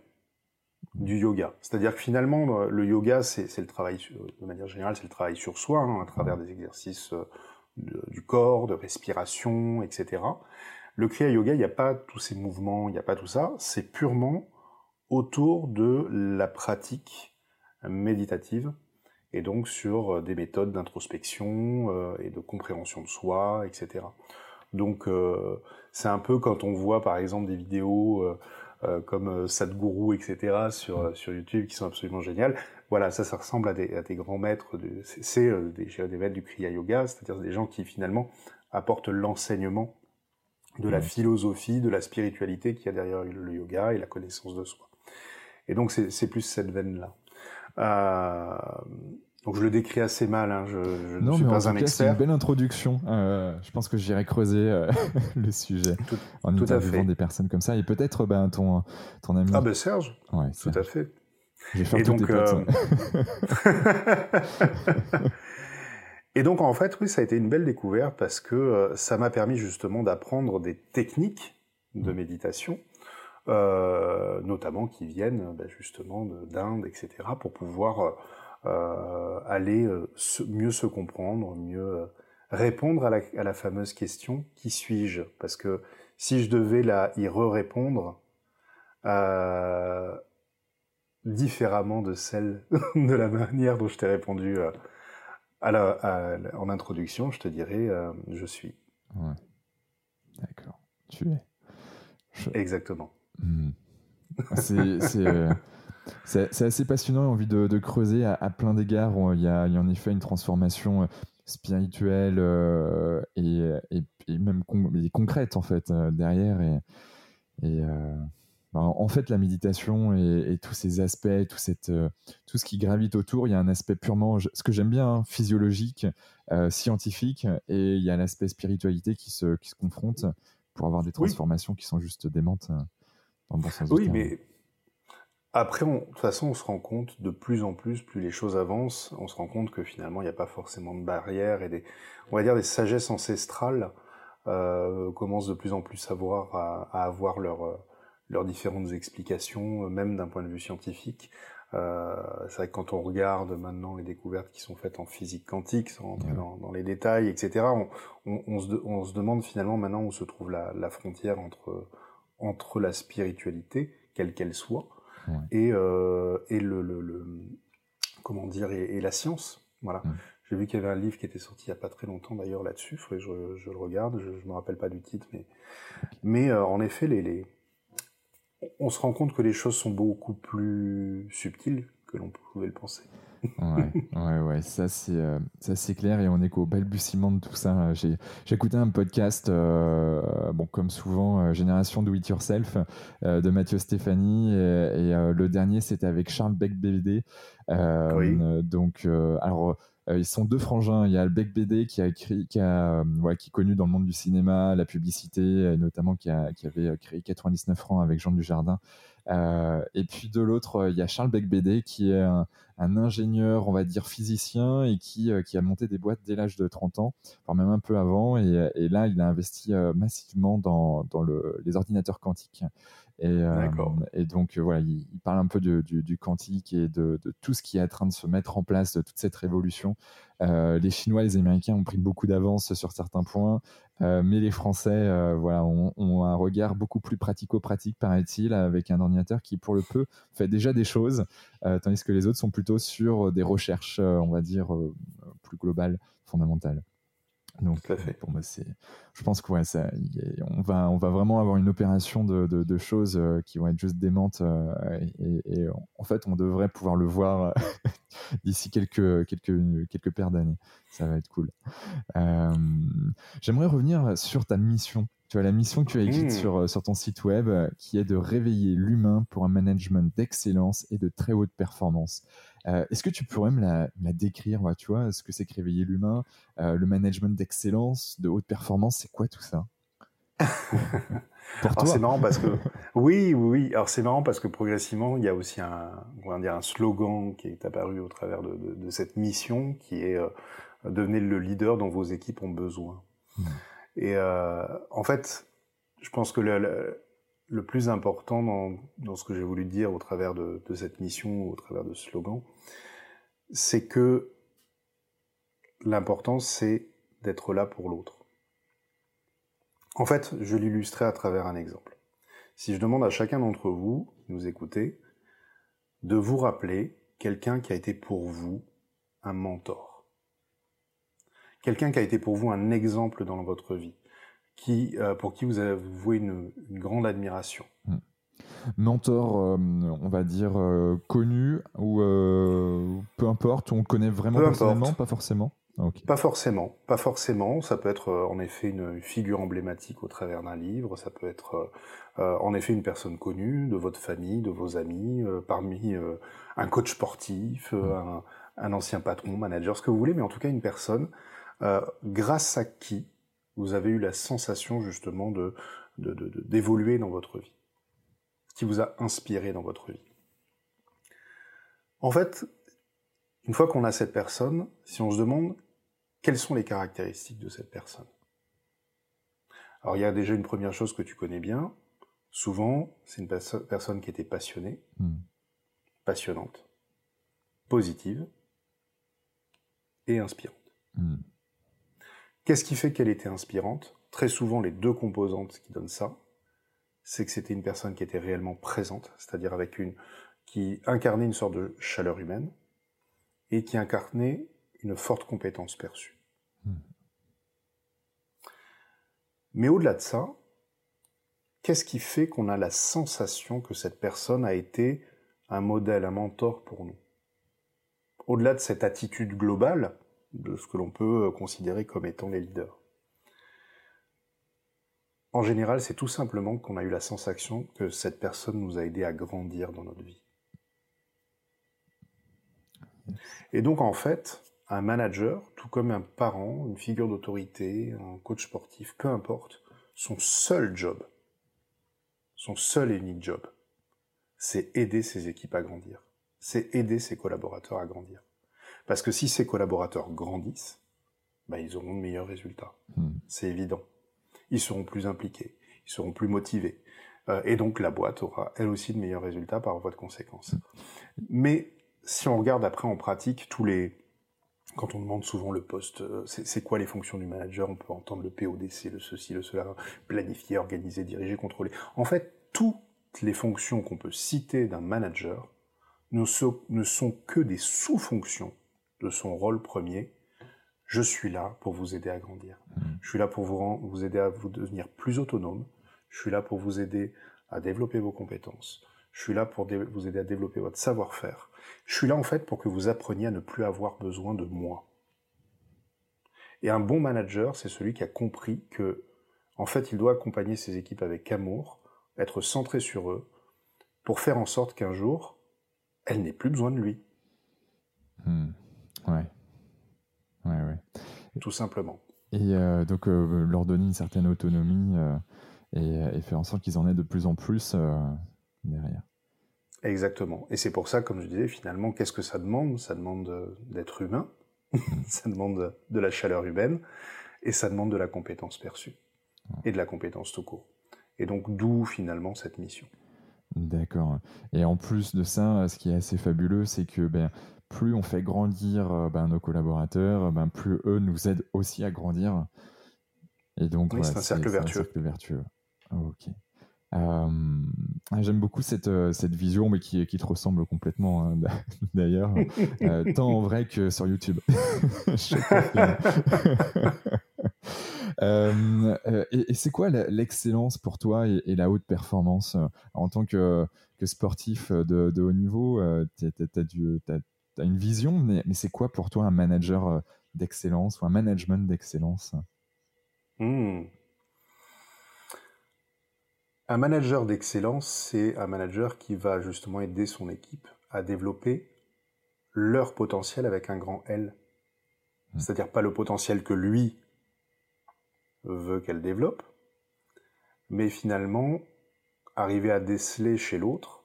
du yoga. C'est-à-dire que finalement, le yoga, c'est le travail, de manière générale, c'est le travail sur soi, hein, à travers des exercices euh, du corps, de respiration, etc. Le Kriya Yoga, il n'y a pas tous ces mouvements, il n'y a pas tout ça. C'est purement autour de la pratique méditative et donc sur euh, des méthodes d'introspection euh, et de compréhension de soi, etc. Donc c'est un peu quand on voit par exemple des vidéos euh, comme euh, Sadhguru, etc. sur euh, sur YouTube qui sont absolument géniales. Voilà, ça, ça ressemble à des, à des grands maîtres. C'est des, des maîtres du Kriya Yoga, c'est-à-dire des gens qui finalement apportent l'enseignement de la philosophie, de la spiritualité qu'il y a derrière le yoga et la connaissance de soi. Et donc c'est plus cette veine-là. Donc je le décris assez mal, hein. je, ne suis pas un expert. C'est une belle introduction. je pense que j'irai creuser le sujet en interviewant des personnes comme ça et peut-être ben, ton, ton ami. Ah ben Serge, ouais, tout à fait. Je vais et donc, tes Et donc en fait, oui, ça a été une belle découverte parce que euh, ça m'a permis justement d'apprendre des techniques de mmh. méditation, euh, notamment qui viennent bah, justement d'Inde, etc., pour pouvoir euh, aller mieux se comprendre, mieux répondre à la, à la, fameuse question qui suis-je? Parce que si je devais là y re-répondre différemment de celle de la manière dont je t'ai répondu alors, en introduction, je te dirais euh, je suis. Ouais. D'accord. Tu es. Exactement. Hmm. Euh, c'est assez passionnant et envie de, creuser à, plein d'égards. Il, y a, en effet une transformation euh, spirituelle et, et, même concrète en fait derrière. Et, bah, en fait, la méditation et, tous ces aspects, tout, cette, euh, tout ce qui gravite autour, il y a un aspect purement, ce que j'aime bien, hein, physiologique, euh, scientifique, et il y a l'aspect spiritualité qui se, qui se confronte pour avoir des transformations qui sont juste démentes euh, dans le bon sens Oui, mais après, de toute façon, on se rend compte de plus en plus, plus les choses avancent, on se rend compte que finalement, il n'y a pas forcément de barrières et des, on va dire, des sagesses ancestrales commencent de plus en plus à, voir, à avoir leur leurs différentes explications, euh, même d'un point de vue scientifique. Euh, c'est vrai que quand on regarde maintenant les découvertes qui sont faites en physique quantique, sans rentrer dans, dans, les détails, etc., on, on, on, se, on, se, demande finalement maintenant où se trouve la, la frontière entre, entre la spiritualité, quelle qu'elle soit, et, euh, et le, le, le, comment dire, et, et la science. Voilà. J'ai vu qu'il y avait un livre qui était sorti il n'y a pas très longtemps d'ailleurs là-dessus. Faudrait je, je, le regarde. Je, ne me rappelle pas du titre, mais mais euh, en effet les, les on se rend compte que les choses sont beaucoup plus subtiles que l'on pouvait le penser. Ouais, ouais, ouais, ça c'est euh, c'est clair et on est qu'au balbutiement de tout ça. J'ai écouté un podcast, euh, bon comme souvent, euh, Génération Do It Yourself de Mathieu Stéphanie et, le dernier c'était avec Charles Beck BD. Oui. Donc alors euh, ils sont deux frangins. Il y a le Beck BD qui a écrit, qui, a, euh, qui est connu dans le monde du cinéma, la publicité, et notamment qui, a, qui, avait créé 99 francs avec Jean Dujardin. Euh, et puis de l'autre, il y a Charles Beck BD qui est un, ingénieur, on va dire physicien, et qui, qui a monté des boîtes dès l'âge de 30 ans, voire même un peu avant. Et, là, il a investi massivement dans, dans le, les ordinateurs quantiques. Et, euh, et donc euh, voilà, il, parle un peu du, du, quantique et de, de, tout ce qui est en train de se mettre en place, de toute cette révolution. Euh, les Chinois, les Américains ont pris beaucoup d'avance sur certains points, mais les Français, voilà, ont, ont, un regard beaucoup plus pratico-pratique, paraît-il, avec un ordinateur qui, pour le peu, fait déjà des choses, tandis que les autres sont plutôt sur des recherches, on va dire, plus globales, fondamentales. Donc, pour moi, c'est. Je pense qu'on ça, on va, on va vraiment avoir une opération de, de, choses euh, qui vont être juste démentes. Euh, et, en fait, on devrait pouvoir le voir euh, d'ici quelques, quelques, quelques paires d'années. Ça va être cool. J'aimerais revenir sur ta mission. Tu as la mission que tu as écrite mmh. sur, sur ton site web, qui est de réveiller l'humain pour un management d'excellence et de très haute performance. Euh, est-ce que tu pourrais me la, décrire, tu vois, ce que c'est que réveiller l'humain, euh, le management d'excellence, de haute performance, c'est quoi tout ça? Pour toi C'est marrant parce que oui, oui, oui. Alors c'est marrant parce que progressivement, il y a aussi un, on va dire un slogan qui est apparu au travers de, cette mission, qui est euh, devenez le leader dont vos équipes ont besoin. Mmh. Et en fait, je pense que le, le plus important dans, ce que j'ai voulu dire au travers de, cette mission, au travers de ce slogan, c'est que l'important, c'est d'être là pour l'autre. En fait, je l'illustrerai à travers un exemple. Si je demande à chacun d'entre vous, nous écoutez, de vous rappeler quelqu'un qui a été pour vous un mentor. Quelqu'un qui a été pour vous un exemple dans votre vie qui, euh, pour qui vous avez voué une, grande admiration. Hmm. Mentor, euh, on va dire, euh, connu ou peu importe, on connaît vraiment personnellement, pas forcément Pas forcément, pas forcément. Ça peut être en effet une figure emblématique au travers d'un livre. Ça peut être en effet une personne connue de votre famille, de vos amis, parmi un coach sportif, mm. un, un, ancien patron, manager, ce que vous voulez, mais en tout cas une personne grâce à qui vous avez eu la sensation justement de d'évoluer dans votre vie, qui vous a inspiré dans votre vie. En fait, une fois qu'on a cette personne, si on se demande quelles sont les caractéristiques de cette personne? Alors il y a déjà une première chose que tu connais bien. Souvent, c'est une personne qui était passionnée, hmm. passionnante, positive et inspirante. Hmm. Qu'est-ce qui fait qu'elle était inspirante? Très souvent, les deux composantes qui donnent ça, c'est que c'était une personne qui était réellement présente, c'est-à-dire avec une qui incarnait une sorte de chaleur humaine et qui incarnait une forte compétence perçue. Hmm. Mais au-delà de ça, qu'est-ce qui fait qu'on a la sensation que cette personne a été un modèle, un mentor pour nous? Au-delà de cette attitude globale de ce que l'on peut considérer comme étant les leaders. En général, c'est tout simplement qu'on a eu la sensation que cette personne nous a aidé à grandir dans notre vie. Et donc en fait, un manager, tout comme un parent, une figure d'autorité, un coach sportif, peu importe, son seul job, son seul et unique job, c'est aider ses équipes à grandir. C'est aider ses collaborateurs à grandir. Parce que si ses collaborateurs grandissent, bah, ils auront de meilleurs résultats. Hmm. C'est évident. Ils seront plus impliqués, ils seront plus motivés. Euh, et donc la boîte aura elle aussi de meilleurs résultats par voie de conséquence. Hmm. Mais si on regarde après en pratique tous les quand on demande souvent le poste, euh, c'est quoi les fonctions du manager? On peut entendre le PODC, le ceci, le cela, planifier, organiser, diriger, contrôler. En fait, toutes les fonctions qu'on peut citer d'un manager ne sont, ne sont que des sous-fonctions de son rôle premier. Je suis là pour vous aider à grandir. Mmh. Je suis là pour vous, vous aider à vous devenir plus autonome. Je suis là pour vous aider à développer vos compétences. Je suis là pour vous aider à développer votre savoir-faire. Je suis là en fait pour que vous appreniez à ne plus avoir besoin de moi. Et un bon manager, c'est celui qui a compris que, en fait, il doit accompagner ses équipes avec amour, être centré sur eux, pour faire en sorte qu'un jour, elles n'aient plus besoin de lui. Hmm. Ouais. Ouais, ouais. Tout simplement. Et euh, donc, euh, leur donner une certaine autonomie euh, et, et, faire en sorte qu'ils en aient de plus en plus derrière. Exactement. Et c'est pour ça, comme je disais, finalement, qu'est-ce que ça demande? Ça demande d'être humain, ça demande de la chaleur humaine, et ça demande de la compétence perçue, et de la compétence tout court. Et donc, d'où finalement cette mission. D'accord. Et en plus de ça, ce qui est assez fabuleux, c'est que ben, plus on fait grandir euh, ben, nos collaborateurs, ben, plus eux nous aident aussi à grandir. Et donc, c'est un cercle vertueux. Un cercle vertueux. Ok. Euh, j'aime beaucoup cette, euh, cette vision, mais qui, qui te ressemble complètement hein, d'ailleurs, euh, tant en vrai que sur YouTube. et, c'est quoi l'excellence pour toi et, la haute performance en tant que, que sportif de, de, haut niveau Tu as, une vision, mais, mais c'est quoi pour toi un manager d'excellence ou un management d'excellence? Mmh. Un manager d'excellence, c'est un manager qui va justement aider son équipe à développer leur potentiel avec un grand L. Hmm. C'est-à-dire pas le potentiel que lui veut qu'elle développe, mais finalement arriver à déceler chez l'autre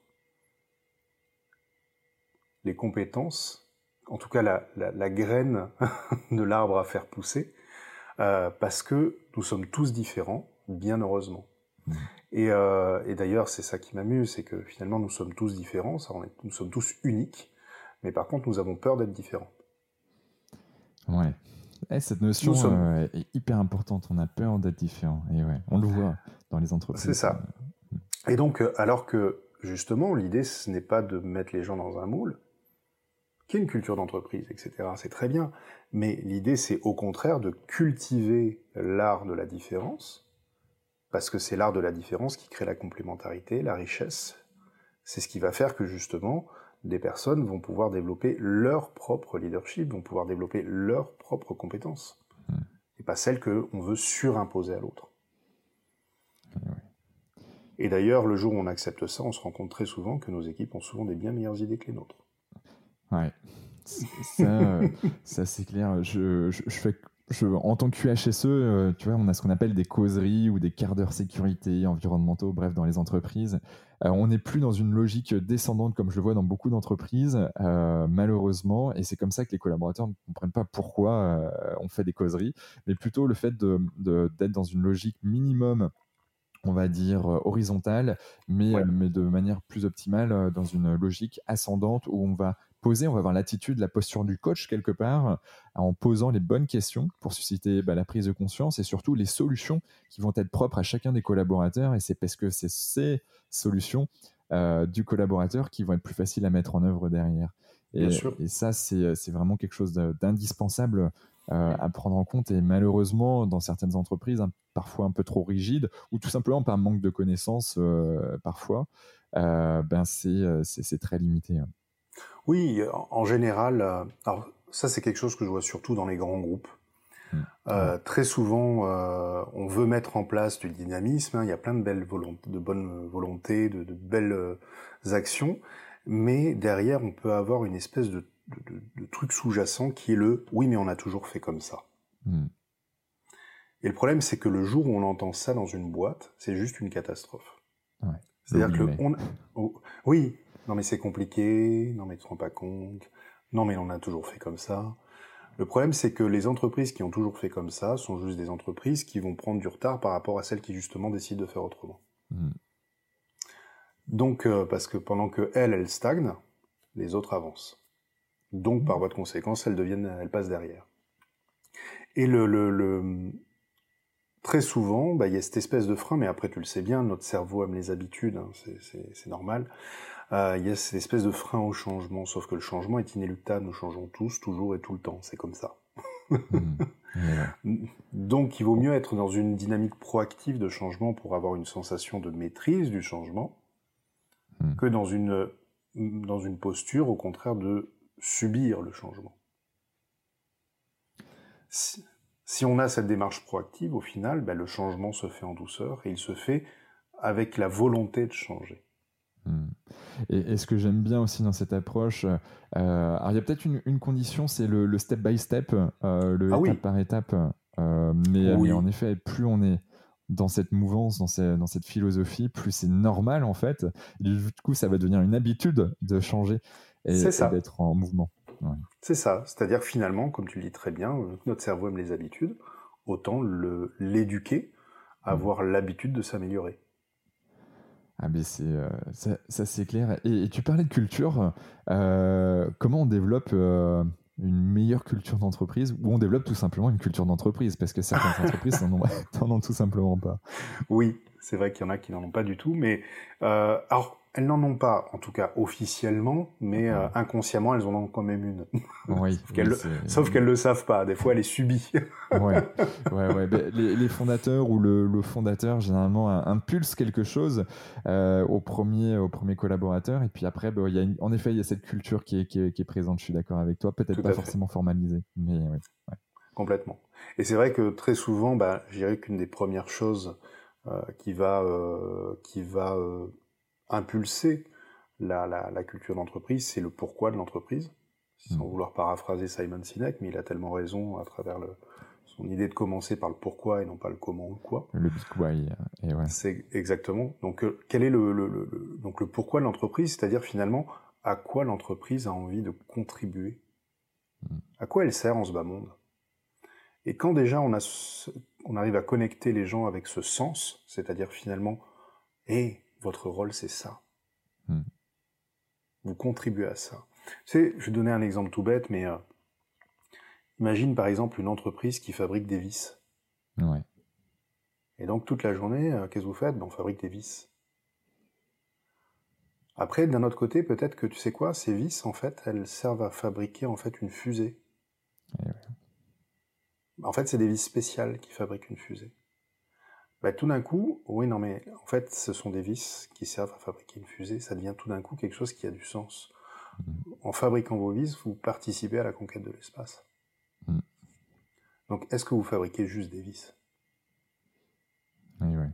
les compétences, en tout cas la, graine de l'arbre à faire pousser, euh, parce que nous sommes tous différents, bien heureusement. Hmm. Euh, et, d'ailleurs, c'est ça qui m'amuse, c'est que finalement, nous sommes tous différents, nous sommes tous uniques, mais par contre, nous avons peur d'être différents. Ouais. Eh, cette notion euh, est hyper importante. On a peur d'être différent. Et ouais, on le voit dans les entreprises. C'est ça. Et donc, alors que justement, l'idée, ce n'est pas de mettre les gens dans un moule, qui est une culture d'entreprise, etc. C'est très bien. Mais l'idée, c'est au contraire de cultiver l'art de la différence parce que c'est l'art de la différence qui crée la complémentarité, la richesse. C'est ce qui va faire que justement, des personnes vont pouvoir développer leur propre leadership, vont pouvoir développer leurs propres compétences, hmm. et pas celles qu'on veut surimposer à l'autre. Et d'ailleurs, le jour où on accepte ça, on se rend compte très souvent que nos équipes ont souvent des bien meilleures idées que les nôtres. Ouais, ça, euh, ça c'est clair. Je, je, je fais en tant que QHSE, euh, tu vois, on a ce qu'on appelle des causeries ou des quarts d'heure sécurité, environnementaux, bref, dans les entreprises. Euh, on n'est plus dans une logique descendante comme je le vois dans beaucoup d'entreprises, malheureusement, et c'est comme ça que les collaborateurs ne comprennent pas pourquoi on fait des causeries, mais plutôt le fait d'être dans une logique minimum on va dire horizontale, mais, mais de manière plus optimale, dans une logique ascendante où on va on va avoir l'attitude, la posture du coach quelque part, en posant les bonnes questions pour susciter bah, la prise de conscience et surtout les solutions qui vont être propres à chacun des collaborateurs. Et c'est parce que c'est ces solutions euh, du collaborateur qui vont être plus faciles à mettre en œuvre derrière. Et, et ça, c'est vraiment quelque chose d'indispensable euh, à prendre en compte. Et malheureusement, dans certaines entreprises, hein, parfois un peu trop rigides, ou tout simplement par manque de connaissances, euh, parfois, ben c'est très limité. Hein. Oui, en général, euh, alors ça c'est quelque chose que je vois surtout dans les grands groupes. Mmh. Euh, très souvent, euh, on veut mettre en place du dynamisme. Hein, il y a plein de belles volontés, de bonnes volontés, de, belles actions, mais derrière, on peut avoir une espèce de, truc sous-jacent qui est le oui, mais on a toujours fait comme ça. Mmh. Et le problème, c'est que le jour où on entend ça dans une boîte, c'est juste une catastrophe. C'est-à-dire que on, oh, oui, non mais c'est compliqué, non mais tu te rends pas compte, non mais on a toujours fait comme ça. Le problème c'est que les entreprises qui ont toujours fait comme ça sont juste des entreprises qui vont prendre du retard par rapport à celles qui justement décident de faire autrement. Hmm. Donc euh, parce que pendant que elles, elles stagnent, les autres avancent. Donc par voie de conséquence, elles deviennent, elles passent derrière. Et le, le, très souvent, bah, il y a cette espèce de frein, mais après tu le sais bien, notre cerveau aime les habitudes, hein, c'est normal. Euh, il y a cette espèce de frein au changement, sauf que le changement est inéluctable, nous changeons tous, toujours et tout le temps, c'est comme ça. Mmh. Donc il vaut mieux être dans une dynamique proactive de changement pour avoir une sensation de maîtrise du changement, mmh. que dans une, dans une posture, au contraire, de subir le changement. Si, on a cette démarche proactive, au final, ben, le changement se fait en douceur et il se fait avec la volonté de changer. Mmh. Et, ce que j'aime bien aussi dans cette approche, euh, alors il y a peut-être une, condition, c'est le, step by step, euh, le ah étape par étape. Euh, mais, en effet, plus on est dans cette mouvance, dans, dans cette philosophie, plus c'est normal en fait. du coup, ça va devenir une habitude de changer et, d'être en mouvement. C'est ça. C'est-à-dire finalement, comme tu le dis très bien, notre cerveau aime les habitudes, autant l'éduquer, mmh. avoir l'habitude de s'améliorer. Ah mais c'est euh, ça, c'est clair. Et, tu parlais de culture. Euh, comment on développe euh, une meilleure culture d'entreprise ou on développe tout simplement une culture d'entreprise? Parce que certaines entreprises n'en ont, tout simplement pas. Oui, c'est vrai qu'il y en a qui n'en ont pas du tout. Mais alors elles n'en ont pas, en tout cas officiellement, mais euh, inconsciemment, elles en ont quand même une. Oui. sauf qu'elles ne le savent pas. Des fois, elle est subie. ouais, ouais, ouais. Les, fondateurs ou le, fondateur, généralement, impulse quelque chose euh, au, premier, au premier collaborateur. Et puis après, ben, il y a en effet, il y a cette culture qui est, qui est, présente. Je suis d'accord avec toi. Peut-être pas forcément formalisée, mais ouais. Complètement. Et c'est vrai que très souvent, bah, je dirais qu'une des premières choses euh, qui va, qui va impulser la, la, culture d'entreprise, c'est le pourquoi de l'entreprise, sans mmh. vouloir paraphraser Simon Sinek, mais il a tellement raison à travers le, son idée de commencer par le pourquoi et non pas le comment ou quoi. Le. Et ouais. C'est exactement. Donc euh, quel est le, le, le, donc le pourquoi de l'entreprise, c'est-à-dire finalement à quoi l'entreprise a envie de contribuer, mmh. à quoi elle sert en ce bas monde? Et quand déjà on a on arrive à connecter les gens avec ce sens, c'est-à-dire finalement, hé, votre rôle, c'est ça. Hmm. Vous contribuez à ça. je vais donner un exemple tout bête, mais euh, imagine par exemple une entreprise qui fabrique des vis. Et donc toute la journée, euh, qu'est-ce que vous faites? Ben, On fabrique des vis. Après, d'un autre côté, peut-être que tu sais quoi, ces vis, en fait, elles servent à fabriquer en fait une fusée. En fait, c'est des vis spéciales qui fabriquent une fusée. Bah, tout d'un coup, oui, non, mais en fait, ce sont des vis qui servent à fabriquer une fusée. Ça devient tout d'un coup quelque chose qui a du sens. en fabriquant vos vis, vous participez à la conquête de l'espace. Mm. Donc, est-ce que vous fabriquez juste des vis? Oui, oui.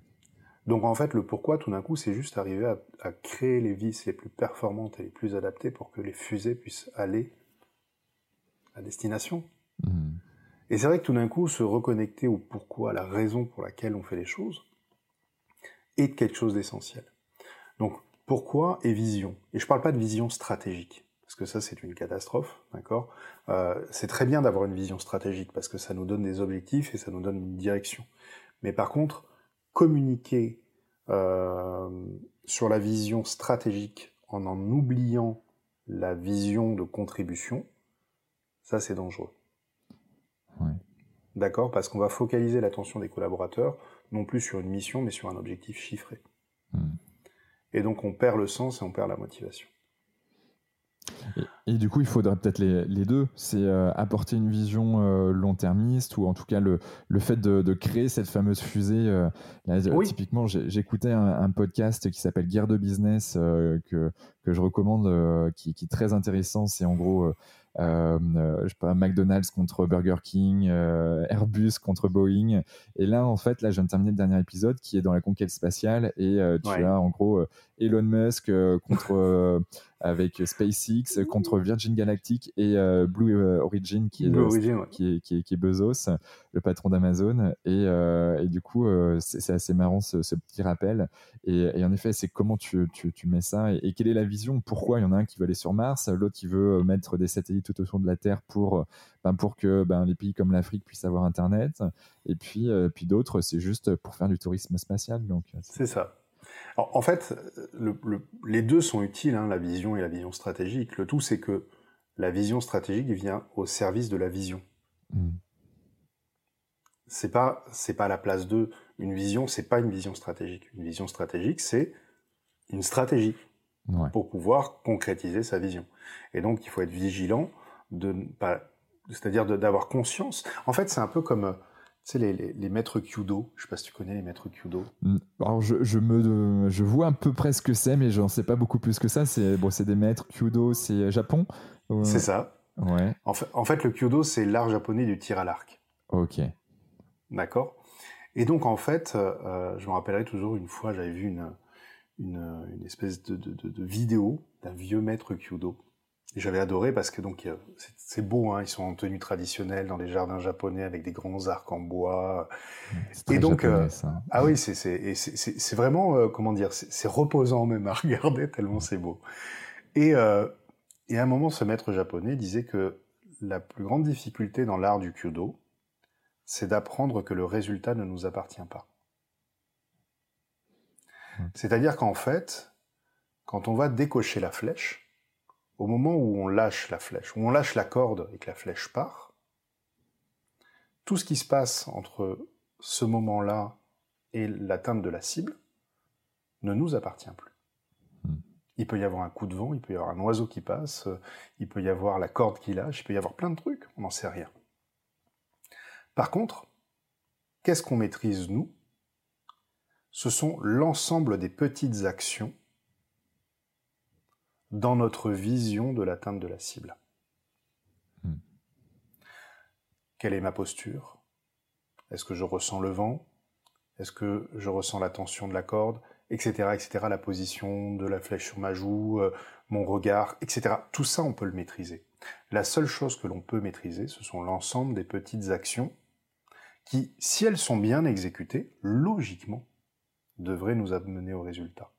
Donc, en fait, le pourquoi, tout d'un coup, c'est juste arriver à, créer les vis les plus performantes et les plus adaptées pour que les fusées puissent aller à destination. Mm. Et c'est vrai que tout d'un coup, se reconnecter au pourquoi, la raison pour laquelle on fait les choses, est quelque chose d'essentiel. Donc, pourquoi et vision Et je ne parle pas de vision stratégique parce que ça c'est une catastrophe, d'accord? Euh, C'est très bien d'avoir une vision stratégique parce que ça nous donne des objectifs et ça nous donne une direction. Mais par contre, communiquer euh, sur la vision stratégique en en oubliant la vision de contribution, ça c'est dangereux. D'accord Parce qu'on va focaliser l'attention des collaborateurs non plus sur une mission mais sur un objectif chiffré. Hmm. Et donc on perd le sens et on perd la motivation. Et, du coup, il faudrait peut-être les, deux. C'est euh, apporter une vision euh, long-termiste ou en tout cas le, le fait de, créer cette fameuse fusée. Euh, typiquement, j'écoutais un, podcast qui s'appelle Guerre de business que, que je recommande, qui, qui, est très intéressant. C'est en gros je sais pas, McDonald's contre Burger King, Airbus contre Boeing. Et là, en fait, là, je viens de terminer le dernier épisode qui est dans la conquête spatiale et tu as en gros Elon Musk contre avec SpaceX contre Virgin Galactic et Blue Origin qui est, qui, est, qui, est, Bezos, le patron d'Amazon. Et, et, du coup, c'est assez marrant ce, petit rappel. Et, en effet, c'est comment tu, tu, tu, mets ça et, et, quelle est la vision? Pourquoi il y en a un qui veut aller sur Mars, l'autre qui veut mettre des satellites tout autour de la Terre pour, euh, ben, pour que ben, les pays comme l'Afrique puissent avoir Internet. Et puis, euh, puis d'autres, c'est juste pour faire du tourisme spatial. Donc, euh, c'est ça. En fait, les deux sont utiles, hein, la vision et la vision stratégique. Le tout, c'est que la vision stratégique vient au service de la vision. Hmm. C'est pas c'est pas la place de une vision, c'est pas une vision stratégique. Une vision stratégique, c'est une stratégie pour pouvoir concrétiser sa vision. Et donc, il faut être vigilant de pas, c'est-à-dire d'avoir conscience. En fait, c'est un peu comme, tu sais, les, les, maîtres Kyudo. Je sais pas si tu connais les maîtres Kyudo. Mm. Alors, je, je me, je vois à peu près ce que c'est, mais j'en sais pas beaucoup plus que ça. C'est bon, c'est des maîtres Kyudo, c'est Japon. C'est ça. Ouais. En fait, en fait le Kyudo, c'est l'art japonais du tir à l'arc. Ok. D'accord. Et donc, en fait, euh, je me rappellerai toujours une fois, j'avais vu une, une, une espèce de, de, de, vidéo d'un vieux maître Kyudo. J'avais adoré parce que donc c'est beau, hein, ils sont en tenue traditionnelle dans les jardins japonais avec des grands arcs en bois. Et donc, euh, ah oui, c'est vraiment euh, comment dire, c'est reposant même à regarder tellement c'est beau. Et, euh, et à un moment, ce maître japonais disait que la plus grande difficulté dans l'art du kyudo, c'est d'apprendre que le résultat ne nous appartient pas. C'est-à-dire qu'en fait, quand on va décocher la flèche, au moment où on lâche la flèche, où on lâche la corde et que la flèche part, tout ce qui se passe entre ce moment-là et l'atteinte de la cible ne nous appartient plus. Hmm. Il peut y avoir un coup de vent, il peut y avoir un oiseau qui passe, il peut y avoir la corde qui lâche, il peut y avoir plein de trucs, on n'en sait rien. Par contre, qu'est-ce qu'on maîtrise nous? Ce sont l'ensemble des petites actions dans notre vision de l'atteinte de la cible. Hmm. Quelle est ma posture? Est-ce que je ressens le vent? Est-ce que je ressens la tension de la corde? Etc. etc. La position de la flèche sur ma joue, euh, mon regard, etc. Tout ça, on peut le maîtriser. La seule chose que l'on peut maîtriser, ce sont l'ensemble des petites actions qui, si elles sont bien exécutées, logiquement, devrait nous amener au résultat.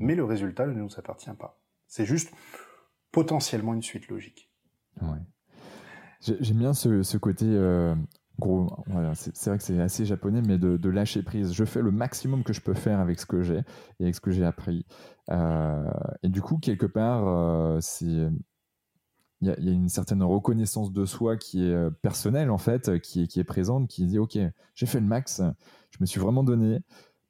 Mais le résultat ne nous appartient pas. C'est juste potentiellement une suite logique. J'aime bien ce, côté euh, gros. c'est vrai que c'est assez japonais, mais de, lâcher prise. Je fais le maximum que je peux faire avec ce que j'ai et avec ce que j'ai appris. Euh, et du coup, quelque part, euh, c'est il y, a une certaine reconnaissance de soi qui est personnelle en fait, qui est, qui est présente, qui dit ok, j'ai fait le max, je me suis vraiment donné.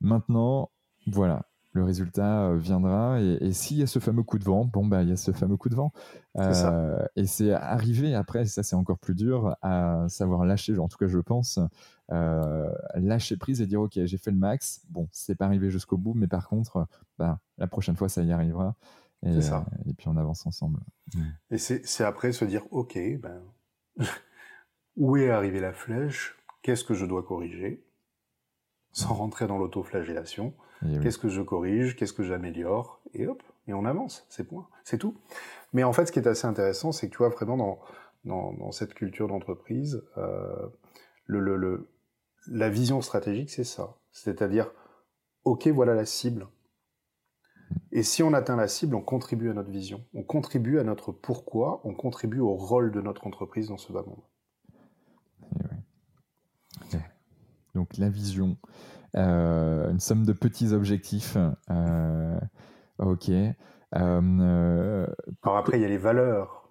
Maintenant, voilà, le résultat euh, viendra. Et, s'il y a ce fameux coup de vent, bon, bah, il y a ce fameux coup de vent. Euh, et c'est arriver après, ça c'est encore plus dur, à savoir lâcher, en tout cas je pense, euh, lâcher prise et dire ok, j'ai fait le max. Bon, c'est pas arrivé jusqu'au bout, mais par contre, bah, la prochaine fois ça y arrivera. Et, ça. et puis on avance ensemble. Et c'est après se dire, ok, ben, où est arrivée la flèche? Qu'est-ce que je dois corriger? Sans rentrer dans l'autoflagellation. Qu'est-ce que je corrige Qu'est-ce que j'améliore Et hop, et on avance, c'est point, c'est tout. Mais en fait, ce qui est assez intéressant, c'est que tu vois vraiment dans, dans, dans cette culture d'entreprise, euh, le, le, le, la vision stratégique, c'est ça. C'est-à-dire, ok, voilà la cible. Et si on atteint la cible, on contribue à notre vision, on contribue à notre pourquoi, on contribue au rôle de notre entreprise dans ce bas monde. Donc la vision, une somme de petits objectifs. Euh, ok. Euh, Alors après, il y a les valeurs.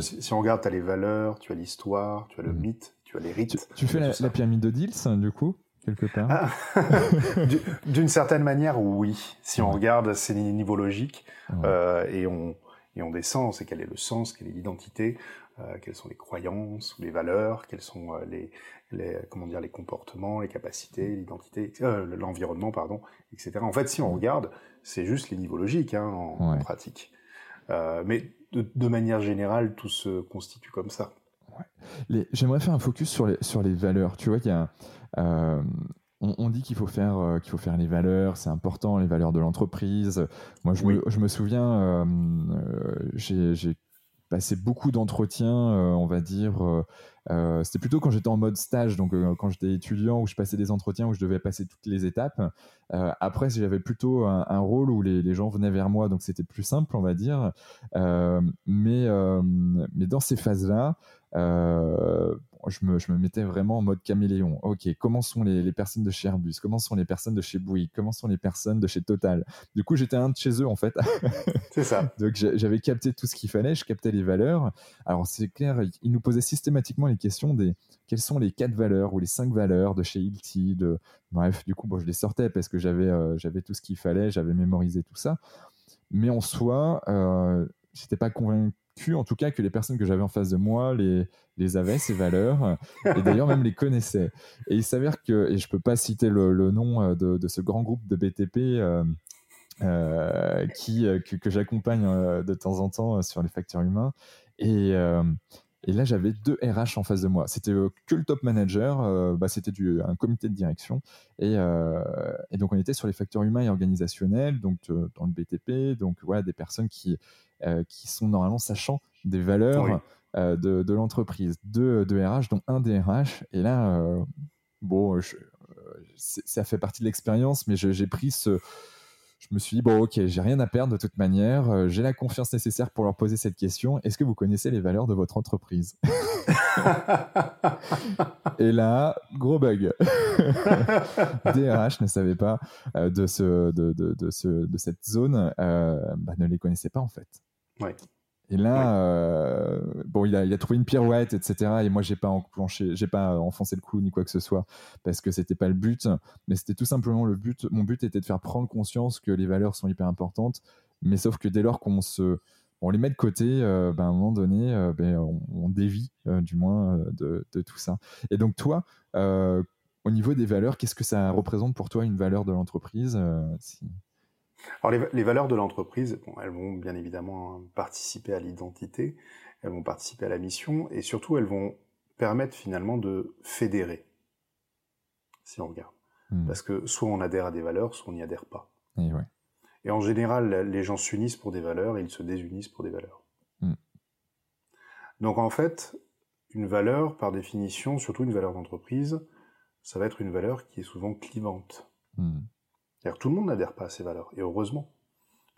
si, on regarde, tu as les valeurs, tu as l'histoire, tu as le mm. mythe, tu as les rites. Tu, fais la, pyramide de Diels, du coup quelque part ah. D'une certaine manière, oui. Si on regarde, c'est des niveaux logiques et, on, et on descend, c'est quel est le sens, quelle est l'identité, euh, quelles sont les croyances ou les valeurs, quels sont euh, les, les, comment dire, les comportements, les capacités, l'identité, euh, l'environnement, pardon, etc. En fait, si on regarde, c'est juste les niveaux logiques hein, en, pratique. mais de, manière générale, tout se constitue comme ça. Ouais. J'aimerais faire un focus sur les, sur les valeurs. Tu vois qu'il y a on, dit qu'il faut faire qu'il faut faire les valeurs, c'est important les valeurs de l'entreprise. Moi, je, me, je, me, souviens, j'ai passé beaucoup d'entretiens, euh, on va dire. Euh, euh, c'était plutôt quand j'étais en mode stage, donc quand j'étais étudiant, où je passais des entretiens où je devais passer toutes les étapes. après, j'avais plutôt un, rôle où les, gens venaient vers moi, donc c'était plus simple, on va dire. mais, mais dans ces phases-là, je me, je me, mettais vraiment en mode caméléon. Ok, comment sont les, les, personnes de chez Airbus? Comment sont les personnes de chez Bouygues? Comment sont les personnes de chez Total? Du coup, j'étais un de chez eux, en fait. C'est ça. Donc, j'avais capté tout ce qu'il fallait, je captais les valeurs. Alors, c'est clair, ils nous posaient systématiquement les questions des quelles sont les quatre valeurs ou les cinq valeurs de chez Hilti. De... Bref, du coup, bon, je les sortais parce que j'avais euh, j'avais tout ce qu'il fallait, j'avais mémorisé tout ça. Mais en soi, euh, j'étais pas convaincu en tout cas que les personnes que j'avais en face de moi les, les avaient, ces valeurs, et d'ailleurs même les connaissaient. Et il s'avère que, et je peux pas citer le, nom euh, de, ce grand groupe de BTP euh, euh, qui, que, j'accompagne de temps en temps sur les facteurs humains, et, et là j'avais deux RH en face de moi. C'était que le top manager, bah, c'était un comité de direction, et, et, donc on était sur les facteurs humains et organisationnels, donc dans le BTP, donc voilà des personnes qui euh, qui sont normalement sachant des valeurs euh, de, l'entreprise. Deux, de RH, dont un DRH. Et là, euh, bon, ça fait partie de l'expérience, mais j'ai pris ce je me suis dit, bon, ok, j'ai rien à perdre de toute manière, j'ai la confiance nécessaire pour leur poser cette question. Est-ce que vous connaissez les valeurs de votre entreprise? Et là, gros bug. DRH ne savait pas de, ce, de, de, de, ce, de cette zone, bah, ne les connaissait pas en fait. Et là, euh, bon, il a, il a, trouvé une pirouette, etc. Et moi, j'ai pas enclenché, j'ai pas enfoncé le clou ni quoi que ce soit, parce que c'était pas le but. Mais c'était tout simplement le but. Mon but était de faire prendre conscience que les valeurs sont hyper importantes. Mais sauf que dès lors qu'on se, on les met de côté, euh, ben, à un moment donné, euh, ben, on, dévie, du moins, de, de, tout ça. Et donc, toi, au niveau des valeurs, qu'est-ce que ça représente pour toi une valeur de l'entreprise alors les, valeurs de l'entreprise, elles vont bien évidemment participer à l'identité, elles vont participer à la mission, et surtout elles vont permettre finalement de fédérer, si on regarde. Hmm. Parce que soit on adhère à des valeurs, soit on n'y adhère pas. Et, en général, les gens s'unissent pour des valeurs et ils se désunissent pour des valeurs. Hmm. Donc en fait, une valeur, par définition, surtout une valeur d'entreprise, ça va être une valeur qui est souvent clivante. Tout le monde n'adhère pas à ces valeurs, et heureusement.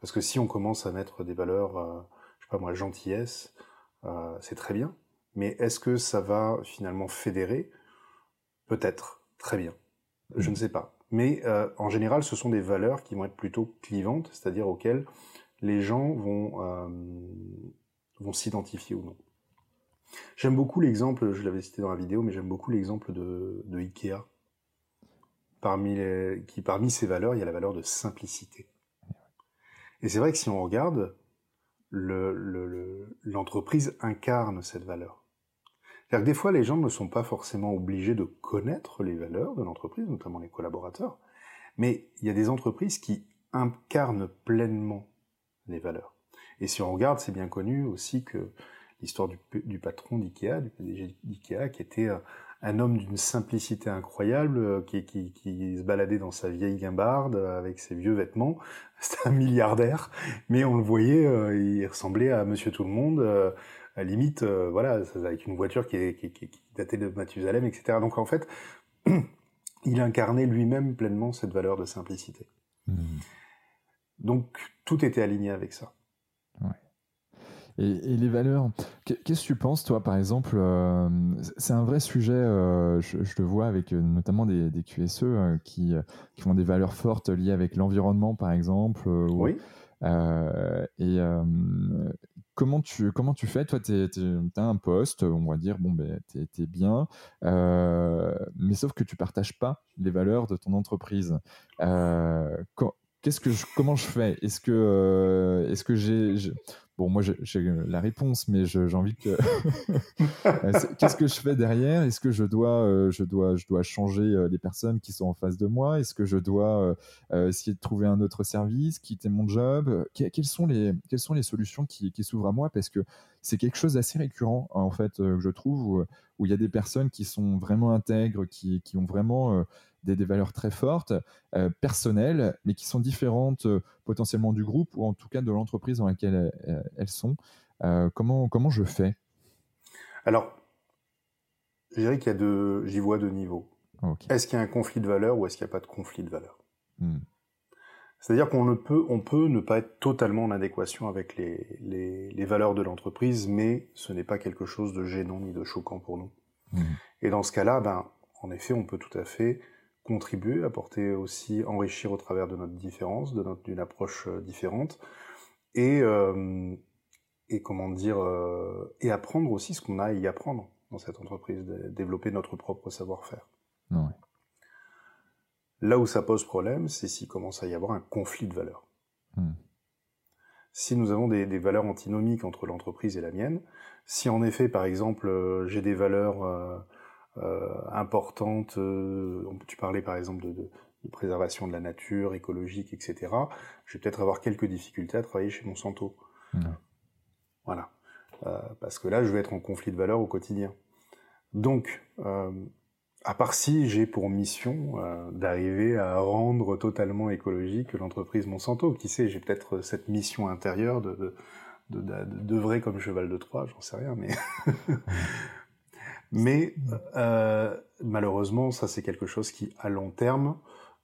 Parce que si on commence à mettre des valeurs, euh, je sais pas moi, gentillesse, euh, c'est très bien. Mais est-ce que ça va finalement fédérer? Peut-être, très bien. Je ne sais pas. Mais euh, en général, ce sont des valeurs qui vont être plutôt clivantes, c'est-à-dire auxquelles les gens vont, vont s'identifier ou non. J'aime beaucoup l'exemple, je l'avais cité dans la vidéo, mais j'aime beaucoup l'exemple de, de Ikea parmi qui parmi ces valeurs, il y a la valeur de simplicité. Et c'est vrai que si on regarde, l'entreprise le, incarne cette valeur. cest que des fois, les gens ne sont pas forcément obligés de connaître les valeurs de l'entreprise, notamment les collaborateurs, mais il y a des entreprises qui incarnent pleinement les valeurs. Et si on regarde, c'est bien connu aussi que l'histoire du, du, patron d'IKEA, du PDG d'IKEA, qui était un homme d'une simplicité incroyable, euh, qui, qui, qui, se baladait dans sa vieille guimbarde avec ses vieux vêtements. C'était un milliardaire, mais on le voyait, euh, il ressemblait à Monsieur Tout le Monde, euh, à limite, voilà, avec une voiture qui, qui, qui, datait de Mathusalem, etc. Donc en fait, il incarnait lui-même pleinement cette valeur de simplicité. Mmh. Donc tout était aligné avec ça. Et, les valeurs, qu'est-ce que tu penses, toi, par exemple euh, C'est un vrai sujet, euh, je, le vois avec euh, notamment des, QSE qui, qui, font des valeurs fortes liées avec l'environnement, par exemple. oui. et comment, tu, comment tu fais Toi, tu as un poste, on va dire, bon, ben, tu es, bien, mais sauf que tu partages pas les valeurs de ton entreprise. Qu'est-ce que comment je fais? Est-ce que, est-ce que j'ai Bon, moi, j'ai la réponse, mais j'ai envie que. Qu'est-ce que je fais derrière? Est-ce que je dois, euh, je, dois, je dois changer euh, les personnes qui sont en face de moi? Est-ce que je dois euh, essayer de trouver un autre service, quitter mon job? Quelles sont, les, quelles sont les solutions qui, s'ouvrent à moi? Parce que c'est quelque chose d'assez récurrent, en fait, je trouve, où il y a des personnes qui sont vraiment intègres, qui, qui ont vraiment des, valeurs très fortes, euh, personnelles, mais qui sont différentes euh, potentiellement du groupe ou en tout cas de l'entreprise dans laquelle euh, elles, sont. comment, comment je fais? Alors, je dirais qu'il y a deux, j'y vois deux niveaux. Est-ce qu'il y a un conflit de valeurs ou est-ce qu'il n'y a pas de conflit de valeurs? Hmm. C'est-à-dire qu'on ne peut, on peut ne pas être totalement en adéquation avec les, les, valeurs de l'entreprise, mais ce n'est pas quelque chose de gênant ni de choquant pour nous. Hmm. Et dans ce cas-là, ben, en effet, on peut tout à fait contribuer, apporter aussi, enrichir au travers de notre différence, de notre d'une approche euh, différente, et euh, et comment dire, euh, et apprendre aussi ce qu'on a à y apprendre dans cette entreprise, développer notre propre savoir-faire. Là où ça pose problème, c'est s'il commence à y avoir un conflit de valeurs. Hmm. Si nous avons des, des, valeurs antinomiques entre l'entreprise et la mienne, si en effet, par exemple, j'ai des valeurs importantes. Euh, tu parlais par exemple de, de, de, préservation de la nature, écologique, etc. Je vais peut-être avoir quelques difficultés à travailler chez Monsanto. Voilà. Euh, parce que là, je vais être en conflit de valeurs au quotidien. Donc, euh, à part si j'ai pour mission euh, d'arriver à rendre totalement écologique l'entreprise Monsanto, qui sait, j'ai peut-être cette mission intérieure de, de, de, d'œuvrer comme cheval de Troie, j'en sais rien, mais Mais euh, malheureusement, ça c'est quelque chose qui, à long terme,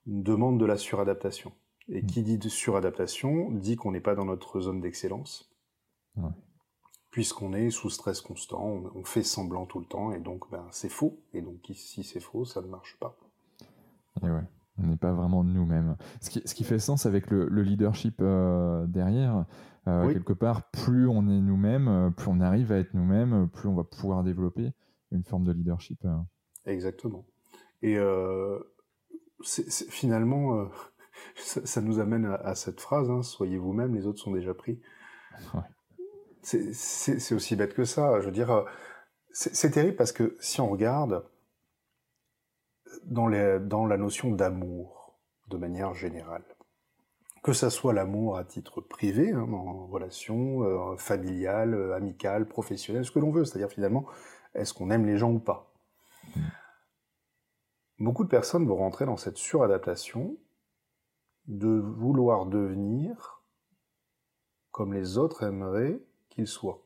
demande de la suradaptation. Et mm. qui dit de suradaptation dit qu'on n'est pas dans notre zone d'excellence, puisqu'on est sous stress constant, on, fait semblant tout le temps, et donc ben, c'est faux. Et donc si c'est faux, ça ne marche pas. Et ouais. On n'est pas vraiment nous-mêmes. Ce qui, ce qui, fait sens avec le, leadership euh, derrière, euh, quelque part, plus on est nous-mêmes, plus on arrive à être nous-mêmes, plus on va pouvoir développer une forme de leadership. Euh. Exactement. Et euh, finalement, euh, ça, nous amène à, cette phrase hein, soyez vous-même, les autres sont déjà pris. C'est aussi bête que ça. Je veux dire, c'est terrible parce que si on regarde dans, les, dans la notion d'amour, de manière générale, que ça soit l'amour à titre privé, hein, en relation familiale, amicale, professionnelle, ce que l'on veut, c'est-à-dire finalement est-ce qu'on aime les gens ou pas Beaucoup de personnes vont rentrer dans cette suradaptation de vouloir devenir comme les autres aimeraient qu'ils soient.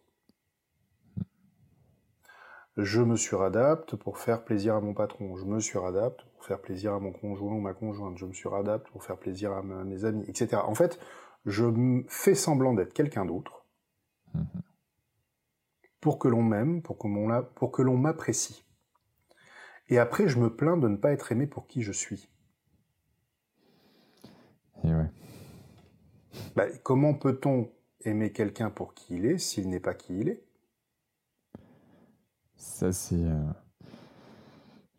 Je me suradapte pour faire plaisir à mon patron, je me suradapte pour faire plaisir à mon conjoint ou ma conjointe, je me suradapte pour faire plaisir à mes amis, etc. En fait, je fais semblant d'être quelqu'un d'autre pour que l'on m'aime, pour que l'on m'apprécie. Et après, je me plains de ne pas être aimé pour qui je suis. Bah, comment peut-on aimer quelqu'un pour qui il est s'il n'est pas qui il est? Ça, c'est. Euh,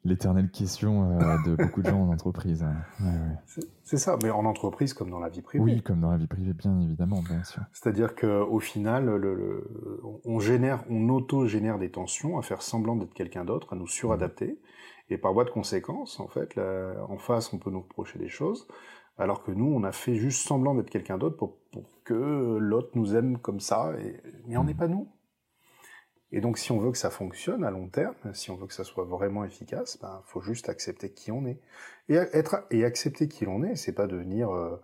l'éternelle question euh, de beaucoup de gens en entreprise. C'est ça, mais en entreprise comme dans la vie privée. Oui, comme dans la vie privée, bien évidemment, bien sûr. C'est-à-dire qu'au final, le, on génère, on auto-génère des tensions à faire semblant d'être quelqu'un d'autre, à nous suradapter, et par voie de conséquence, en fait, en face, on peut nous reprocher des choses, alors que nous, on a fait juste semblant d'être quelqu'un d'autre pour, pour que l'autre nous aime comme ça, et, mais on n'est pas nous. Et donc, si on veut que ça fonctionne à long terme, si on veut que ça soit vraiment efficace, ben, faut juste accepter qui on est. Et être et accepter qui l'on est, c'est pas devenir euh,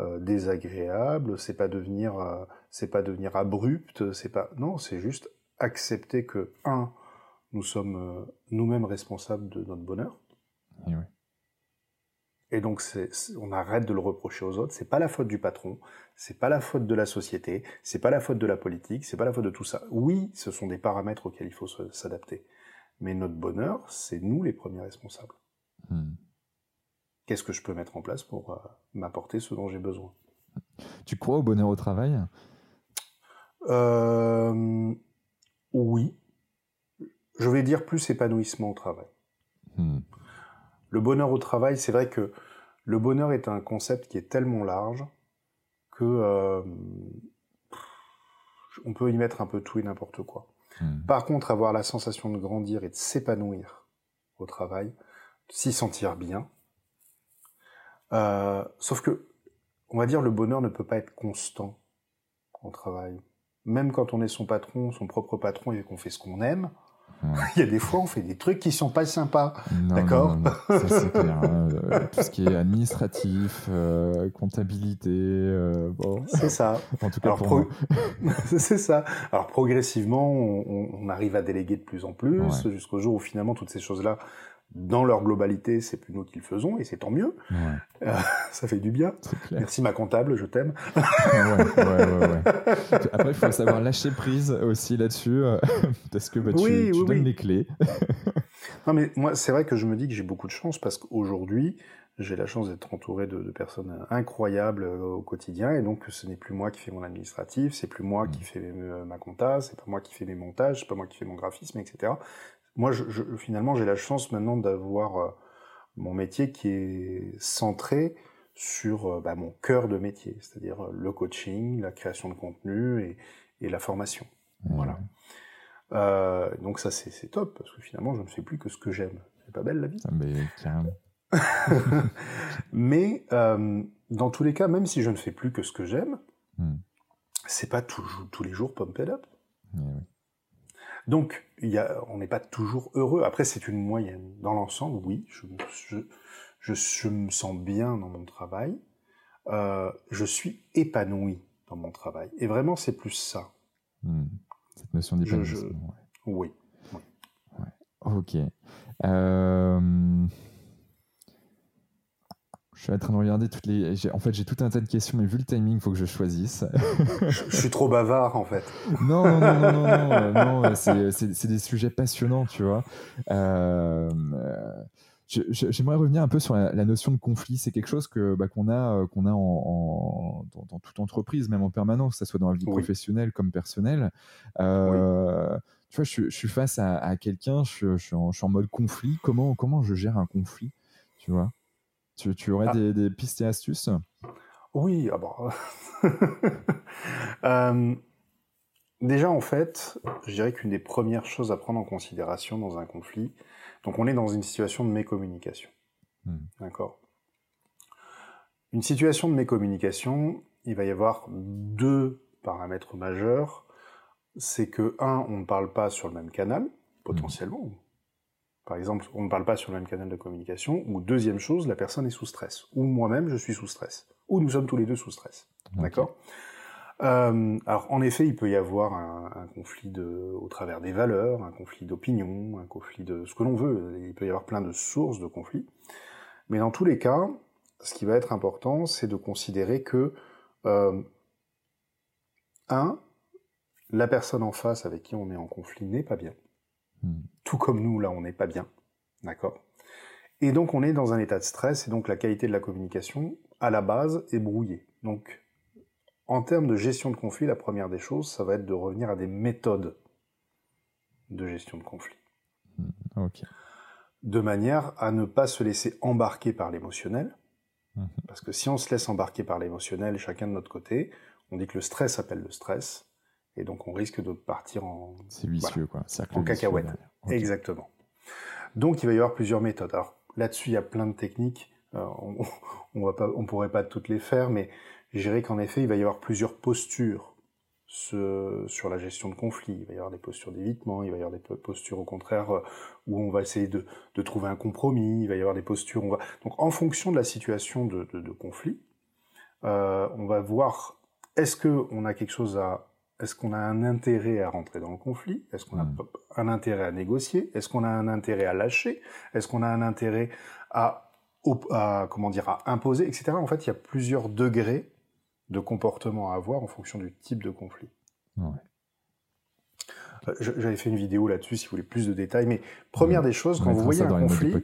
euh, désagréable, c'est pas devenir, euh, c'est pas devenir abrupt, c'est pas, non, c'est juste accepter que un, nous sommes euh, nous-mêmes responsables de notre bonheur. Oui. Et donc, on arrête de le reprocher aux autres. C'est pas la faute du patron, c'est pas la faute de la société, c'est pas la faute de la politique, c'est pas la faute de tout ça. Oui, ce sont des paramètres auxquels il faut s'adapter. Mais notre bonheur, c'est nous les premiers responsables. Hmm. Qu'est-ce que je peux mettre en place pour euh, m'apporter ce dont j'ai besoin? Tu crois au bonheur au travail? Euh, Oui. Je vais dire plus épanouissement au travail. Hmm. Le bonheur au travail, c'est vrai que le bonheur est un concept qui est tellement large que euh, on peut y mettre un peu tout et n'importe quoi. Hmm. Par contre, avoir la sensation de grandir et de s'épanouir au travail, de s'y sentir bien, euh, sauf que, on va dire, le bonheur ne peut pas être constant au travail. Même quand on est son patron, son propre patron, et qu'on fait ce qu'on aime, Ouais. il y a des fois, on fait des trucs qui sont pas sympas. D'accord. Ça, c'est clair. hein. Euh, Tout ce qui est administratif, euh, comptabilité, euh, bon. C'est ça. En tout cas, Alors, pour pro- moi. c'est ça. Alors progressivement, on, on- on arrive à déléguer de plus en plus, Ouais. jusqu'au jour où finalement toutes ces choses-là, dans leur globalité, c'est plus nous qui le faisons, et c'est tant mieux. Ouais, Ça fait du bien. Merci ma comptable, je t'aime. Ouais, ouais. Après, il faut savoir lâcher prise aussi là-dessus, euh, parce que bah, tu, Oui, tu oui, donnes oui. les clés. Non mais moi, c'est vrai que je me dis que j'ai beaucoup de chance parce qu'aujourd'hui, j'ai la chance d'être entouré de, de personnes incroyables euh, au quotidien, et donc ce n'est plus moi qui fais mon administratif, c'est plus moi Mm. qui fais euh, ma compta, c'est pas moi qui fais mes montages, c'est pas moi qui fais mon graphisme, etc. Moi, je, je- finalement, j'ai la chance maintenant d'avoir euh, mon métier qui est centré sur euh, bah, mon cœur de métier, c'est-à-dire euh, le coaching, la création de contenu et, et la formation. Voilà. Euh, donc ça, c'est top, parce que finalement, je ne fais plus que ce que j'aime. C'est pas belle la vie Ah, mais carrément. Mais euh, dans tous les cas, même si je ne fais plus que ce que j'aime, Hmm. c'est pas tous les jours pumped up. Oui. Donc, il y a, on n'est pas toujours heureux. Après, c'est une moyenne. Dans l'ensemble, oui, je, me- je, je, je me sens bien dans mon travail. Euh, je suis épanoui dans mon travail. Et vraiment, c'est plus ça. Hmm. Cette notion d'épanouissement. ouais. Oui. Ok. Euh, Je suis en train de regarder toutes les. En fait, j'ai tout un tas de questions, mais vu le timing, il faut que je choisisse. Je, suis trop bavard, en fait. non, non, non, non, non, non, euh, non, euh, c'est- c'est des sujets passionnants, tu vois. Euh, euh, J'aimerais revenir un peu sur la, la notion de conflit. C'est quelque chose que bah, qu'on a, euh, qu'on a en, en- dans, dans toute entreprise, même en permanence, que ce soit dans la vie Oui. professionnelle comme personnelle. Euh, Tu vois, je, je suis face à, à quelqu'un, je, je suis en, je suis en mode conflit. Comment, comment je gère un conflit Tu vois? Tu, tu aurais Ah. des, des pistes et astuces? Oui, ah bah. Euh, déjà, en fait, je dirais qu'une des premières choses à prendre en considération dans un conflit, donc on est dans une situation de mécommunication. Hmm. D'accord? Une situation de mécommunication, il va y avoir deux paramètres majeurs. C'est que, un, on ne parle pas sur le même canal, potentiellement. Par exemple, on ne parle pas sur le même canal de communication. Ou deuxième chose, la personne est sous stress. Ou moi-même, je suis sous stress. Ou nous sommes tous les deux sous stress. D'accord? Euh, Alors, en effet, il peut y avoir un, un conflit de, au travers des valeurs, un conflit d'opinion, un conflit de ce que l'on veut. Il peut y avoir plein de sources de conflits. Mais dans tous les cas, ce qui va être important, c'est de considérer que, euh, un, la personne en face avec qui on est en conflit n'est pas bien. Hmm. Tout comme nous, là, on n'est pas bien. D'accord? Et donc, on est dans un état de stress, et donc la qualité de la communication, à la base, est brouillée. Donc, en termes de gestion de conflit, la première des choses, ça va être de revenir à des méthodes de gestion de conflit. Ok. De manière à ne pas se laisser embarquer par l'émotionnel. Mhm. Parce que si on se laisse embarquer par l'émotionnel, chacun de notre côté, on dit que le stress appelle le stress, et donc on risque de partir en, C'est vicieux, quoi. En cacahuète. Exactement. Donc il va y avoir plusieurs méthodes. Alors là-dessus, il y a plein de techniques. Euh, on on pourrait pas toutes les faire, mais je dirais qu'en effet, il va y avoir plusieurs postures sur la gestion de conflits. Il va y avoir des postures d'évitement, il va y avoir des postures au contraire euh, où on va essayer de, trouver un compromis, il va y avoir des postures... On va... Donc en fonction de la situation de, conflit, euh, on va voir est-ce qu'on a quelque chose à... Est-ce qu'on a un intérêt à rentrer dans le conflit? Est-ce qu'on a hmm. un intérêt à négocier? Est-ce qu'on a un intérêt à lâcher? Est-ce qu'on a un intérêt à, à, comment dire, à imposer, etc. En fait, il y a plusieurs degrés de comportement à avoir en fonction du type de conflit. Euh, j'avais fait une vidéo là-dessus si vous voulez plus de détails, mais première des choses, quand vous voyez un conflit,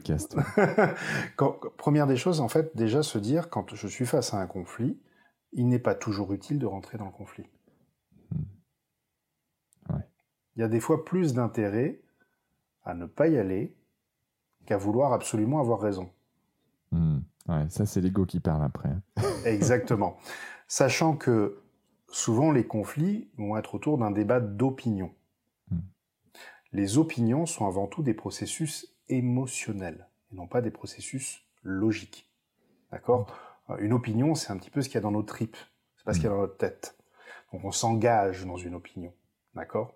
première des choses, en fait, déjà se dire, quand je suis face à un conflit, il n'est pas toujours utile de rentrer dans le conflit. Hmm. Il y a des fois plus d'intérêt à ne pas y aller qu'à vouloir absolument avoir raison. Hmm. ça c'est l'ego qui parle après. Exactement sachant que souvent les conflits vont être autour d'un débat d'opinion. Hmm. Les opinions sont avant tout des processus émotionnels et non pas des processus logiques. D'accord? Hmm. Une opinion, c'est un petit peu ce qu'il y a dans nos tripes, c'est pas ce qu'il y a dans notre tête. Donc on s'engage dans une opinion. D'accord?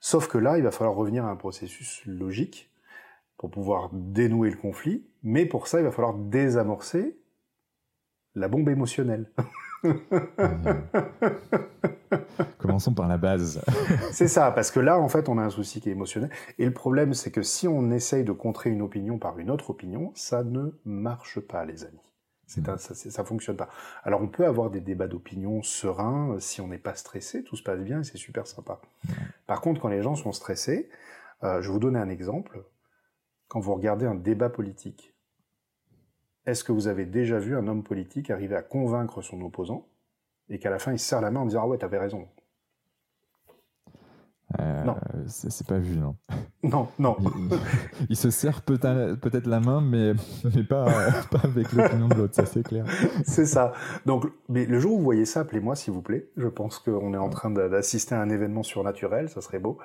Sauf que là, il va falloir revenir à un processus logique pour pouvoir dénouer le conflit, mais pour ça, il va falloir désamorcer la bombe émotionnelle. Commençons par la base. c'est ça, parce que là, en fait, on a un souci qui est émotionnel. Et le problème, c'est que si on essaye de contrer une opinion par une autre opinion, ça ne marche pas, les amis. C'est mm. ça, ça fonctionne pas. Alors, on peut avoir des débats d'opinion sereins si on n'est pas stressé, tout se passe bien et c'est super sympa. Par contre, quand les gens sont stressés, euh, je vais vous donner un exemple. Quand vous regardez un débat politique, est-ce que vous avez déjà vu un homme politique arriver à convaincre son opposant et qu'à la fin il se serre la main en disant Ah ouais, t'avais raison? Euh, Non. C'est pas vu, non. Non, non. Il, se serre peut-être la main, mais, mais pas, pas avec l'opinion de l'autre, ça c'est clair. C'est ça. Donc, mais le jour où vous voyez ça, appelez-moi s'il vous plaît. Je pense qu'on est en train d'assister à un événement surnaturel, ça serait beau.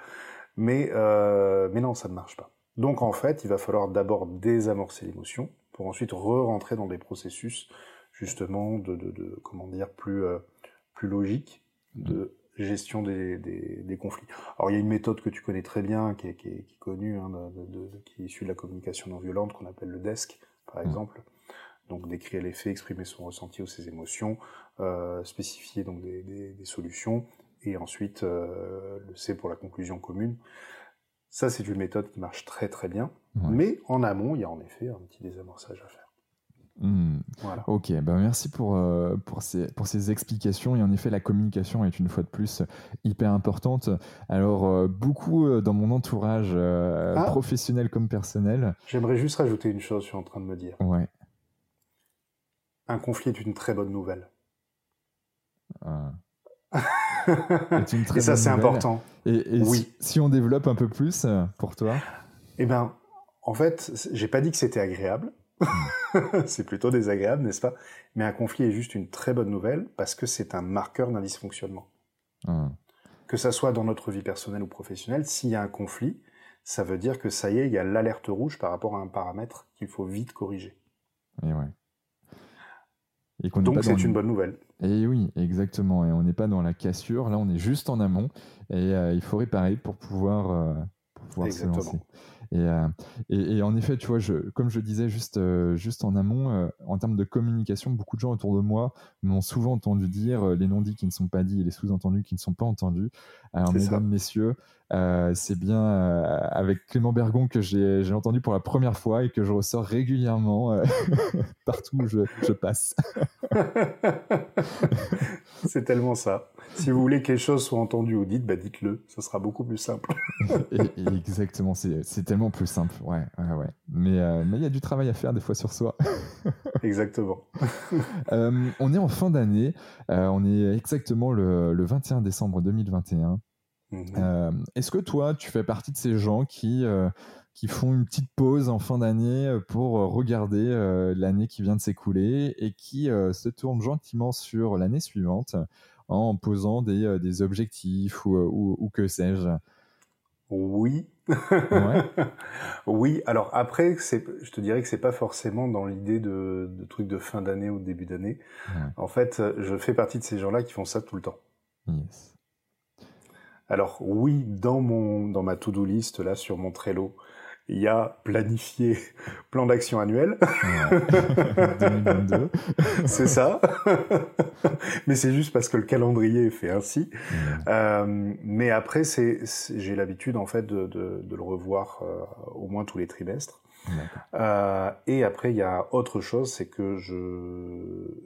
Mais, euh, mais non, ça ne marche pas. Donc en fait, il va falloir d'abord désamorcer l'émotion, pour ensuite re-rentrer dans des processus justement de, de, comment dire plus euh, plus logiques de gestion des, des, conflits. Alors il y a une méthode que tu connais très bien, qui est, qui est, connue, hein, de, qui est issue de la communication non violente, qu'on appelle le DESC, par mmh. exemple. Donc décrire les faits, exprimer son ressenti ou ses émotions, euh, spécifier donc des, des, solutions, et ensuite euh, le C pour la conclusion commune. Ça, c'est une méthode qui marche très très bien. Mais en amont, il y a en effet un petit désamorçage à faire. Hmm. Ok, ben merci pour, euh, pour, ces, pour ces explications. Et en effet, la communication est une fois de plus hyper importante. Alors, euh, beaucoup euh, dans mon entourage, ah. professionnel comme personnel. J'aimerais juste rajouter une chose, je suis en train de me dire. Ouais. Un conflit est une très bonne nouvelle. Ah. et ça, c'est important. Et, oui. si, on développe un peu plus pour toi? Eh bien, en fait, j'ai pas dit que c'était agréable. c'est plutôt désagréable, n'est-ce pas? Mais un conflit est juste une très bonne nouvelle parce que c'est un marqueur d'un dysfonctionnement. Ah. Que ça soit dans notre vie personnelle ou professionnelle, s'il y a un conflit, ça veut dire que ça y est, il y a l'alerte rouge par rapport à un paramètre qu'il faut vite corriger. Et ouais. Donc c'est une bonne nouvelle. Et oui, exactement. Et on n'est pas dans la cassure. Là, on est juste en amont. Et euh, il faut réparer pour pouvoir, euh, pour pouvoir se lancer. Euh, et, et, en effet, tu vois, je, comme je disais juste, juste en amont, en termes de communication, beaucoup de gens autour de moi m'ont souvent entendu dire les non-dits qui ne sont pas dits et les sous-entendus qui ne sont pas entendus. Alors, mesdames, messieurs, euh, c'est bien euh, avec Clément Bergon que j'ai entendu pour la première fois et que je ressors régulièrement euh, partout où je, passe. c'est tellement ça. Si vous voulez que les choses soient entendues ou dites, bah dites-le. Ce sera beaucoup plus simple. exactement, c'est tellement plus simple. Ouais, ouais, Mais il y a du travail à faire des fois sur soi. exactement. on est en fin d'année. on est exactement le, le 21 décembre 2021. Mhm. Euh, est-ce que toi, tu fais partie de ces gens qui, euh, qui font une petite pause en fin d'année euh, pour regarder l'année qui vient de s'écouler et qui se tournent gentiment sur l'année suivante en posant des, des objectifs ou, ou, que sais-je? Oui. oui. Alors après, je te dirais que c'est pas forcément dans l'idée de, de trucs de fin d'année ou de début d'année. En fait, je fais partie de ces gens-là qui font ça tout le temps. Alors oui, dans mon dans ma to-do list là sur mon Trello, il y a planifié plan d'action annuel. 2022. c'est ça. mais c'est juste parce que le calendrier est fait ainsi. Euh, mais après, c'est, j'ai l'habitude en fait de, de, de le revoir euh, au moins tous les trimestres. Euh, et après, il y a autre chose, c'est que je,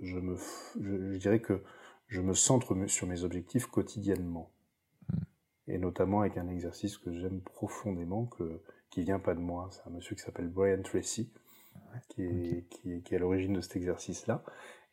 je me, je, dirais que je me centre sur mes objectifs quotidiennement. Et notamment avec un exercice que j'aime profondément, que qui vient pas de moi. C'est un monsieur qui s'appelle Brian Tracy, qui est, qui est, qui est à l'origine de cet exercice-là,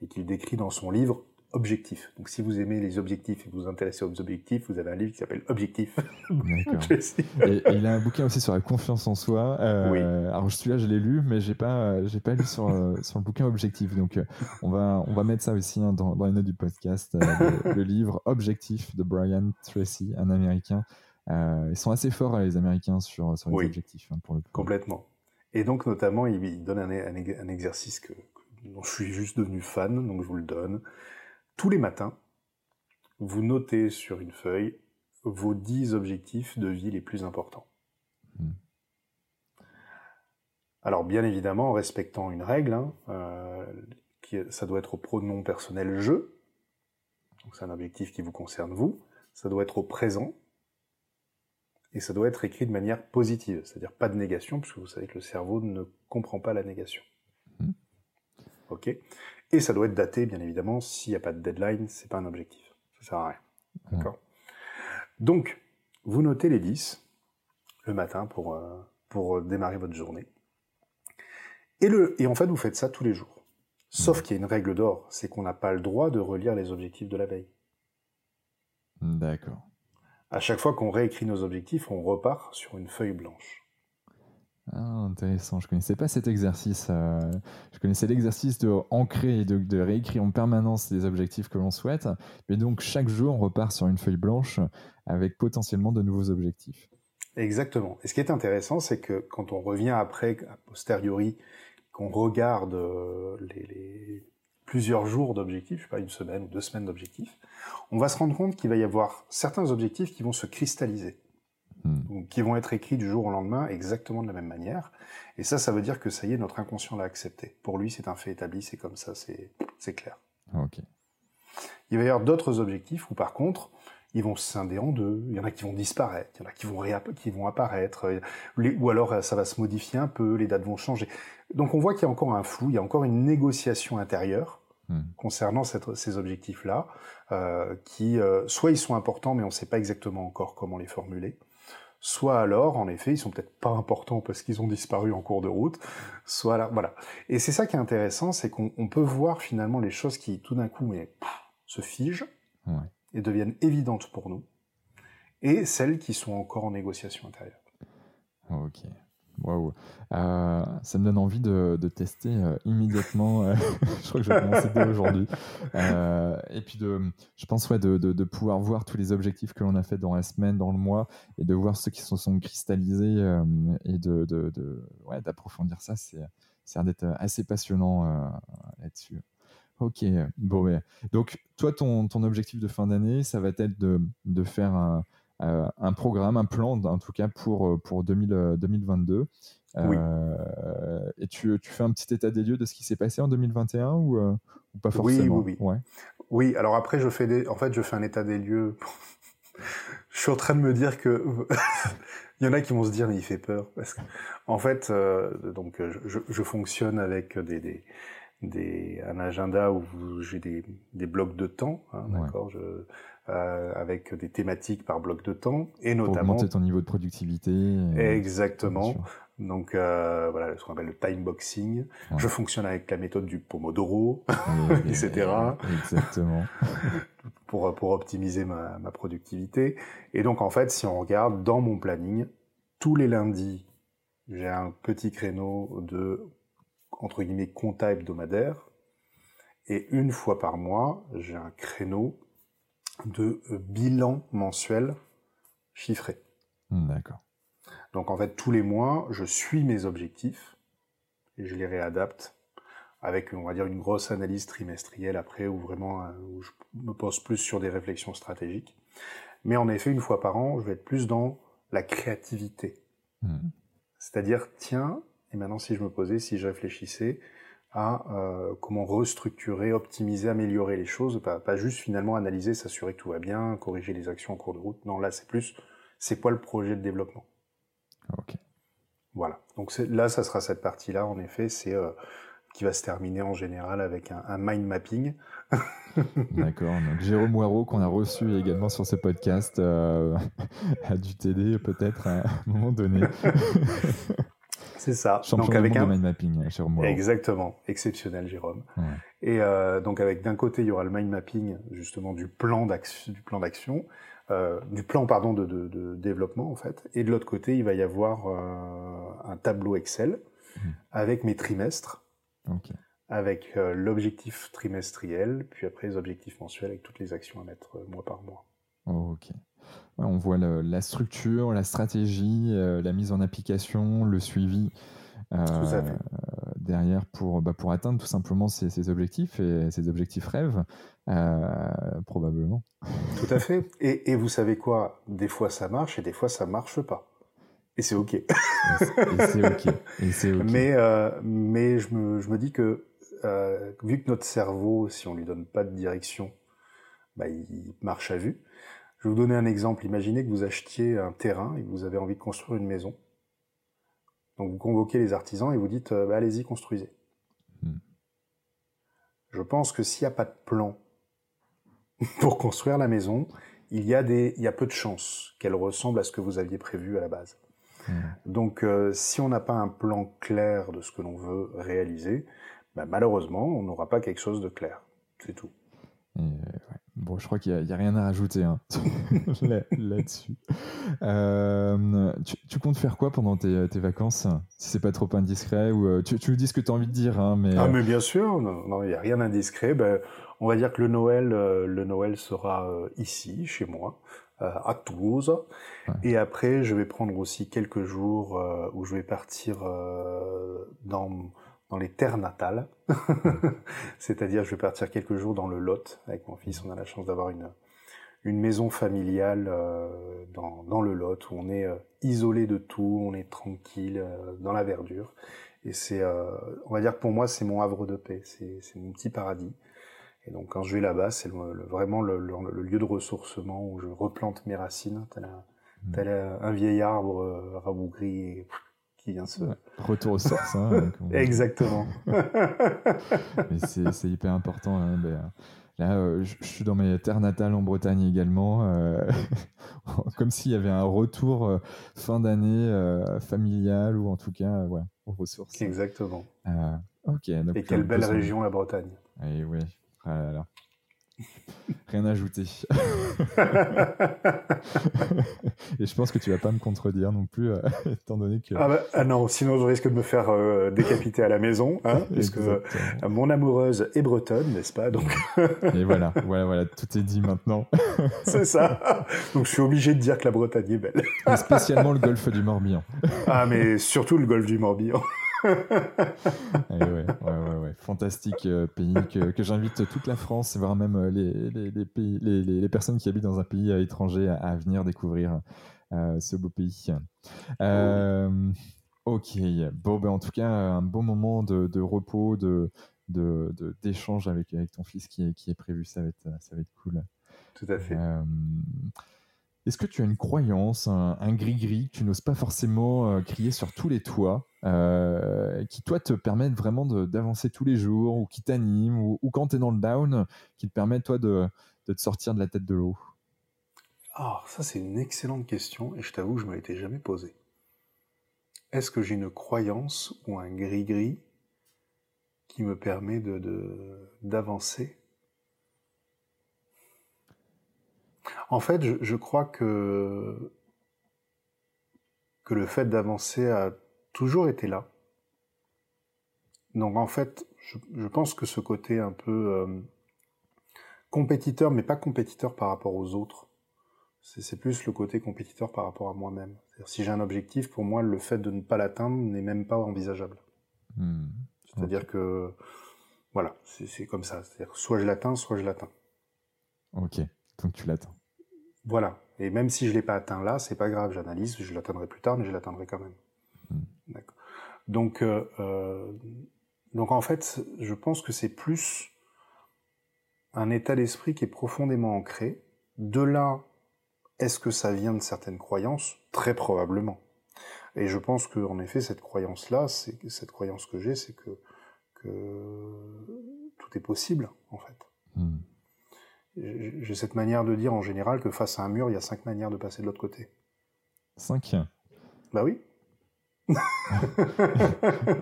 et qui le décrit dans son livre Objectif. Donc si vous aimez les objectifs et vous vous intéressez aux objectifs, vous avez un livre qui s'appelle Objectif. et, il a un bouquin aussi sur la confiance en soi. Euh, oui. Alors celui-là, je l'ai lu, mais j'ai pas, j'ai pas lu sur, euh, sur le bouquin Objectif. Donc euh, on va, on va mettre ça aussi hein, dans, dans les notes du podcast. le, livre Objectif de Brian Tracy, un Américain. Euh, ils sont assez forts, les Américains, sur, sur les objectifs. Hein, pour le Complètement. Et donc, notamment, il, donne un, un, exercice que, dont je suis juste devenu fan, donc je vous le donne. Tous les matins, vous notez sur une feuille vos 10 objectifs de vie les plus importants. Hmm. Alors, bien évidemment, en respectant une règle, hein, euh, qui, ça doit être au pronom personnel je. Donc, c'est un objectif qui vous concerne vous. Ça doit être au présent, et ça doit être écrit de manière positive, c'est-à-dire pas de négation, puisque vous savez que le cerveau ne comprend pas la négation. Hmm. Ok? Et ça doit être daté, bien évidemment, s'il n'y a pas de deadline, c'est pas un objectif. Ça sert à rien. D'accord? Donc, vous notez les 10 le matin pour, euh, pour démarrer votre journée. Et, le, et en fait, vous faites ça tous les jours. Sauf hmm. qu'il y a une règle d'or, c'est qu'on n'a pas le droit de relire les objectifs de la veille. D'accord à chaque fois qu'on réécrit nos objectifs, on repart sur une feuille blanche. Ah, intéressant. Je connaissais pas cet exercice. Euh, je connaissais l'exercice de ancrer et de, réécrire en permanence les objectifs que l'on souhaite. Mais donc, chaque jour, on repart sur une feuille blanche avec potentiellement de nouveaux objectifs. Exactement. Et ce qui est intéressant, c'est que quand on revient après, a posteriori, qu'on regarde euh, les, plusieurs jours d'objectifs, je sais pas, une semaine ou deux semaines d'objectifs, on va se rendre compte qu'il va y avoir certains objectifs qui vont se cristalliser, hmm. qui vont être écrits du jour au lendemain exactement de la même manière. Et ça, ça veut dire que ça y est, notre inconscient l'a accepté. Pour lui, c'est un fait établi, c'est comme ça, c'est clair. Ok. Il va y avoir d'autres objectifs où, par contre, ils vont se scinder en deux. Il y en a qui vont disparaître, il y en a qui vont, qui vont apparaître, ou alors ça va se modifier un peu, les dates vont changer. Donc on voit qu'il y a encore un flou, il y a encore une négociation intérieure hmm. concernant ces objectifs-là, euh, qui euh, soit ils sont importants, mais on ne sait pas exactement encore comment les formuler, soit alors, en effet, ils sont peut-être pas importants parce qu'ils ont disparu en cours de route, soit là, voilà. Et c'est ça qui est intéressant, c'est qu'on peut voir finalement les choses qui tout d'un coup mais, se figent et deviennent évidentes pour nous, et celles qui sont encore en négociation intérieure. Ok. Waouh. Euh, ça me donne envie de, tester euh, immédiatement. Euh, je crois que je vais commencer dès aujourd'hui. et puis, de, je pense ouais, de, de, pouvoir voir tous les objectifs que l'on a fait dans la semaine, dans le mois, et de voir ceux qui se sont cristallisés et de, de, ouais, d'approfondir ça. C'est, ça d'être assez passionnant là-dessus. Ok, bon, donc toi, ton, ton objectif de fin d'année, ça va être de, de faire un, euh, un programme, un plan en tout cas pour, euh, pour 2022. Euh, et tu, tu, fais un petit état des lieux de ce qui s'est passé en 2021 ou, ou pas forcément Oui, oui, oui. Oui, alors après, je fais des... en fait, je fais un état des lieux. je suis en train de me dire que il y en a qui vont se dire mais il fait peur parce que en fait, donc je, je, fonctionne avec des, des, des, un agenda où j'ai des, des blocs de temps, hein, d'accord. Je, euh, avec des thématiques par bloc de temps et notamment Pour augmenter ton niveau de productivité. Exactement. Donc euh, voilà, ce qu'on appelle le time boxing. Je fonctionne avec la méthode du Pomodoro, etc. Exactement. pour pour optimiser ma, ma productivité. Et donc en fait, si on regarde dans mon planning, tous les lundis, j'ai un petit créneau de entre guillemets compta hebdomadaire. Et une fois par mois, j'ai un créneau de euh, bilan mensuel chiffré. D'accord. Donc en fait, tous les mois, je suis mes objectifs et je les réadapte avec, on va dire, une grosse analyse trimestrielle après, où vraiment, euh, où je me pose plus sur des réflexions stratégiques. Mais en effet, une fois par an, je vais être plus dans la créativité. Hmm. C'est-à-dire, tiens, et maintenant si je me posais, si je réfléchissais à euh, comment restructurer, optimiser, améliorer les choses, pas, pas juste finalement analyser, s'assurer que tout va bien, corriger les actions en cours de route. Non, là c'est plus, c'est quoi le projet de développement? Ok. Voilà. Donc là, ça sera cette partie-là, en effet, c'est euh, qui va se terminer en général avec un, mind mapping. D'accord. Donc Jérôme Moirot, qu'on a reçu également sur ce podcast, euh, a dû t'aider peut-être à un moment donné. C'est ça. donc avec un mind mapping, Jérôme Moirot. Exactement. Exceptionnel, Jérôme. Et euh, donc avec d'un côté, il y aura le mind mapping justement du plan d'action, du plan d'action, euh, du plan pardon de, de, de, développement en fait. Et de l'autre côté, il va y avoir euh, un tableau Excel mmh. avec mes trimestres avec l'objectif trimestriel, puis après les objectifs mensuels avec toutes les actions à mettre mois par mois. ok. On voit la structure, la stratégie, euh, la mise en application, le suivi derrière pour, bah, pour atteindre tout simplement ces, objectifs et ces objectifs rêves, probablement. Tout à fait. Et, et vous savez quoi? Des fois ça marche et des fois ça marche pas. Et c'est ok. et c'est ok. Mais, euh, mais je me, je me dis que euh, vu que notre cerveau, si on lui donne pas de direction, bah, il marche à vue. Je vais vous donner un exemple. Imaginez que vous achetiez un terrain et que vous avez envie de construire une maison. Donc vous convoquez les artisans et vous dites euh, bah, allez-y, construisez. Hmm. Je pense que s'il n'y a pas de plan pour construire la maison, il y a, des, il y a peu de chances qu'elle ressemble à ce que vous aviez prévu à la base. Hmm. Donc, euh, si on n'a pas un plan clair de ce que l'on veut réaliser, bah, malheureusement, on n'aura pas quelque chose de clair. C'est tout. Bon, je crois qu'il n'y a, rien à rajouter hein, là-dessus. Euh, tu, comptes faire quoi pendant tes, vacances Si c'est pas trop indiscret ou euh, tu, tu dis ce que tu as envie de dire. Hein, mais, ah, mais bien sûr, non, il n'y a rien d'indiscret. Ben, on va dire que le Noël, le Noël sera ici, chez moi. Euh, à Toulouse. Et après, je vais prendre aussi quelques jours euh, où je vais partir euh, dans, dans les terres natales. C'est-à-dire, je vais partir quelques jours dans le Lot avec mon fils. On a la chance d'avoir une, une maison familiale dans, dans le Lot où on est isolé de tout, on est tranquille, dans la verdure. Et c'est, on va dire que pour moi, c'est mon havre de paix, c'est mon petit paradis. Et donc quand je vais là-bas, c'est vraiment le, lieu de ressourcement où je replante mes racines, un, mmh. un vieil arbre euh, rabougri qui vient se... Retour aux sources. Hein, Exactement. Mais c'est hyper important. Hein, ben, là, euh, je, suis dans mes terres natales en Bretagne également, euh, comme s'il y avait un retour fin d'année familial ou en tout cas ouais, aux ressources. Exactement. ok. Et quelle belle région la Bretagne. Et oui, ah Rien à ajouter. Et je pense que tu vas pas me contredire non plus, euh, étant donné que. Ah, bah, ah, non, sinon je risque de me faire euh, décapiter à la maison, hein, parce que euh, mon amoureuse est bretonne, n'est-ce pas Donc. Et voilà, voilà, voilà, tout est dit maintenant. C'est ça. Donc je suis obligé de dire que la Bretagne est belle. Et spécialement le golfe du Morbihan. Ah, mais surtout le golfe du Morbihan. Eh ouais, ouais, ouais, Fantastique euh, pays que, j'invite toute la France, voire même euh, les, les, pays, les, personnes qui habitent dans un pays euh, étranger à, venir découvrir ce beau pays. ok, bon, ben, en tout cas, un bon moment de, repos, de, d'échange de, avec, avec ton fils qui est, qui est prévu, ça va être, ça va être cool. Tout à fait. Est-ce que tu as une croyance, un gris-gris que tu n'oses pas forcément euh, crier sur tous les toits, euh, qui toi te permettent vraiment d'avancer tous les jours, ou qui t'anime, ou, quand tu es dans le down, qui te permet toi de, te sortir de la tête de l'eau? Ah, ça c'est une excellente question, et je t'avoue je ne me l'étais jamais posée. Est-ce que j'ai une croyance ou un gris-gris qui me permet d'avancer? En fait, je, crois que, que le fait d'avancer a toujours été là. Donc en fait, je, pense que ce côté un peu euh, compétiteur, mais pas compétiteur par rapport aux autres, C'est plus le côté compétiteur par rapport à moi-même. Si j'ai un objectif, pour moi, le fait de ne pas l'atteindre n'est même pas envisageable. Hmm. C'est-à-dire que, voilà, c'est comme ça. C'est-à-dire soit je l'atteins, soit je l'atteins. Ok, donc tu l'atteins. Voilà. Et même si je l'ai pas atteint là, c'est pas grave. J'analyse, je l'atteindrai plus tard, mais je l'atteindrai quand même. Hmm. D'accord. Donc, euh, euh, donc en fait, je pense que c'est plus un état d'esprit qui est profondément ancré. De là, est-ce que ça vient de certaines croyances? Très probablement. Et je pense que, en effet, cette croyance-là, c'est cette croyance que j'ai, c'est que, tout est possible, en fait. Hmm. J'ai cette manière de dire en général que face à un mur, il y a cinq manières de passer de l'autre côté. Cinq Bah oui.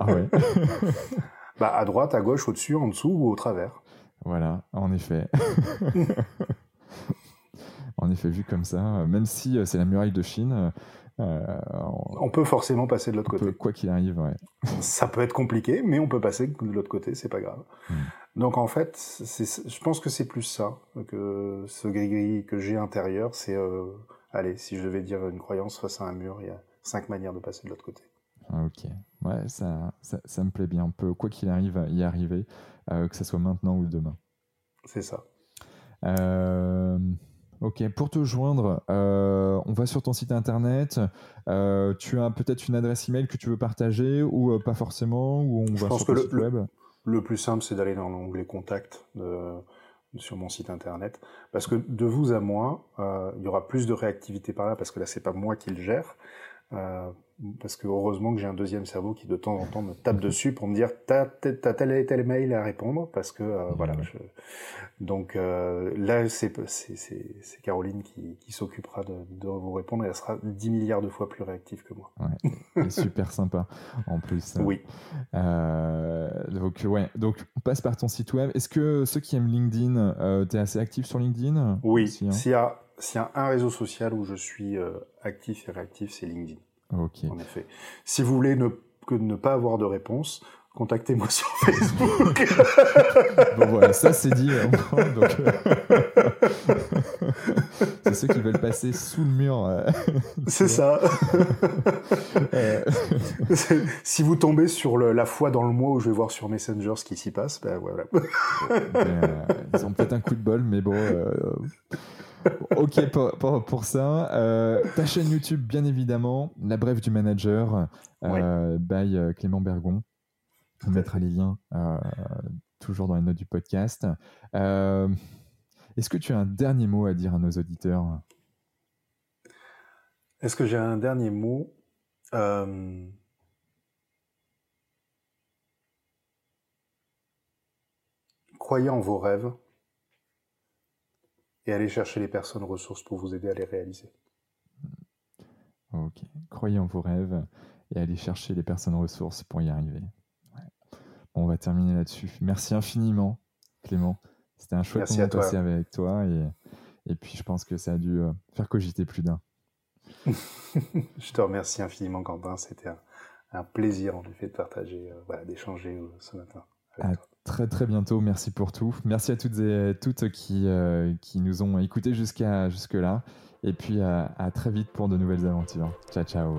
ah ouais. bah à droite, à gauche, au-dessus, en dessous ou au travers. Voilà, en effet. en effet, vu comme ça, même si euh, c'est la muraille de Chine, euh, on, peut forcément passer de l'autre côté. quoi qu'il arrive, ouais. Ça peut être compliqué, mais on peut passer de l'autre côté, c'est pas grave. Hmm. Donc en fait, je pense que c'est plus ça que ce gris-gris que j'ai intérieur. C'est, euh, allez, si je devais dire une croyance face à un mur, il y a cinq manières de passer de l'autre côté. Ah, ok, ouais, ça, ça, me plaît bien. On peut, quoi qu'il arrive, y arriver, euh, que ce soit maintenant ou demain. C'est ça. Euh, Ok, pour te joindre, on va sur ton site internet. Tu as peut-être une adresse email que tu veux partager ou pas forcément ou on Je pense que le, web le, plus simple, c'est d'aller dans l'onglet Contact sur mon site internet. Parce que de vous à moi, il y aura plus de réactivité par là, parce que là, c'est pas moi qui le gère parce que heureusement que j'ai un deuxième cerveau qui de temps en temps me tape dessus pour me dire t'as as tel et tel mail à répondre parce que euh, voilà je... donc euh, là c'est Caroline qui, qui s'occupera de, de, vous répondre et elle sera 10 milliards de fois plus réactive que moi. Ouais, super sympa en plus oui. Euh, donc ouais donc on passe par ton site web. Est-ce que ceux qui aiment LinkedIn euh, tu es assez actif sur LinkedIn? Oui hein. s'il y a s'il y a un réseau social où je suis actif et réactif c'est LinkedIn en effet. Si vous voulez ne, que ne pas avoir de réponse, contactez-moi sur Facebook. bon voilà, ça c'est dit. Hein, donc, c'est ceux qui veulent passer sous le mur. Euh, c'est ça. Euh. si vous tombez sur la fois dans le mois où je vais voir sur Messenger ce qui s'y passe, ben voilà. Euh, ils ont peut-être un coup de bol, mais bon ok pour, ça. Euh, ta chaîne YouTube, bien évidemment, La Brève du Manager, euh, by euh, Clément Bergon. On mettra les liens toujours dans les notes du podcast. Est-ce que tu as un dernier mot à dire à nos auditeurs? Est-ce que j'ai un dernier mot? Croyez en vos rêves et aller chercher les personnes ressources pour vous aider à les réaliser. Ok. Croyez en vos rêves et allez chercher les personnes ressources pour y arriver. on va terminer là-dessus. Merci infiniment, Clément. C'était un chouette moment passé avec toi et, et puis je pense que ça a dû euh, faire cogiter plus d'un. je te remercie infiniment, Quentin. C'était un, plaisir en effet de partager, euh, d'échanger euh, ce matin. Avec toi très très bientôt. Merci pour tout. Merci à toutes et toutes qui, euh, nous ont écoutés jusqu'à jusque-là. Et puis à très vite pour de nouvelles aventures. Ciao ciao.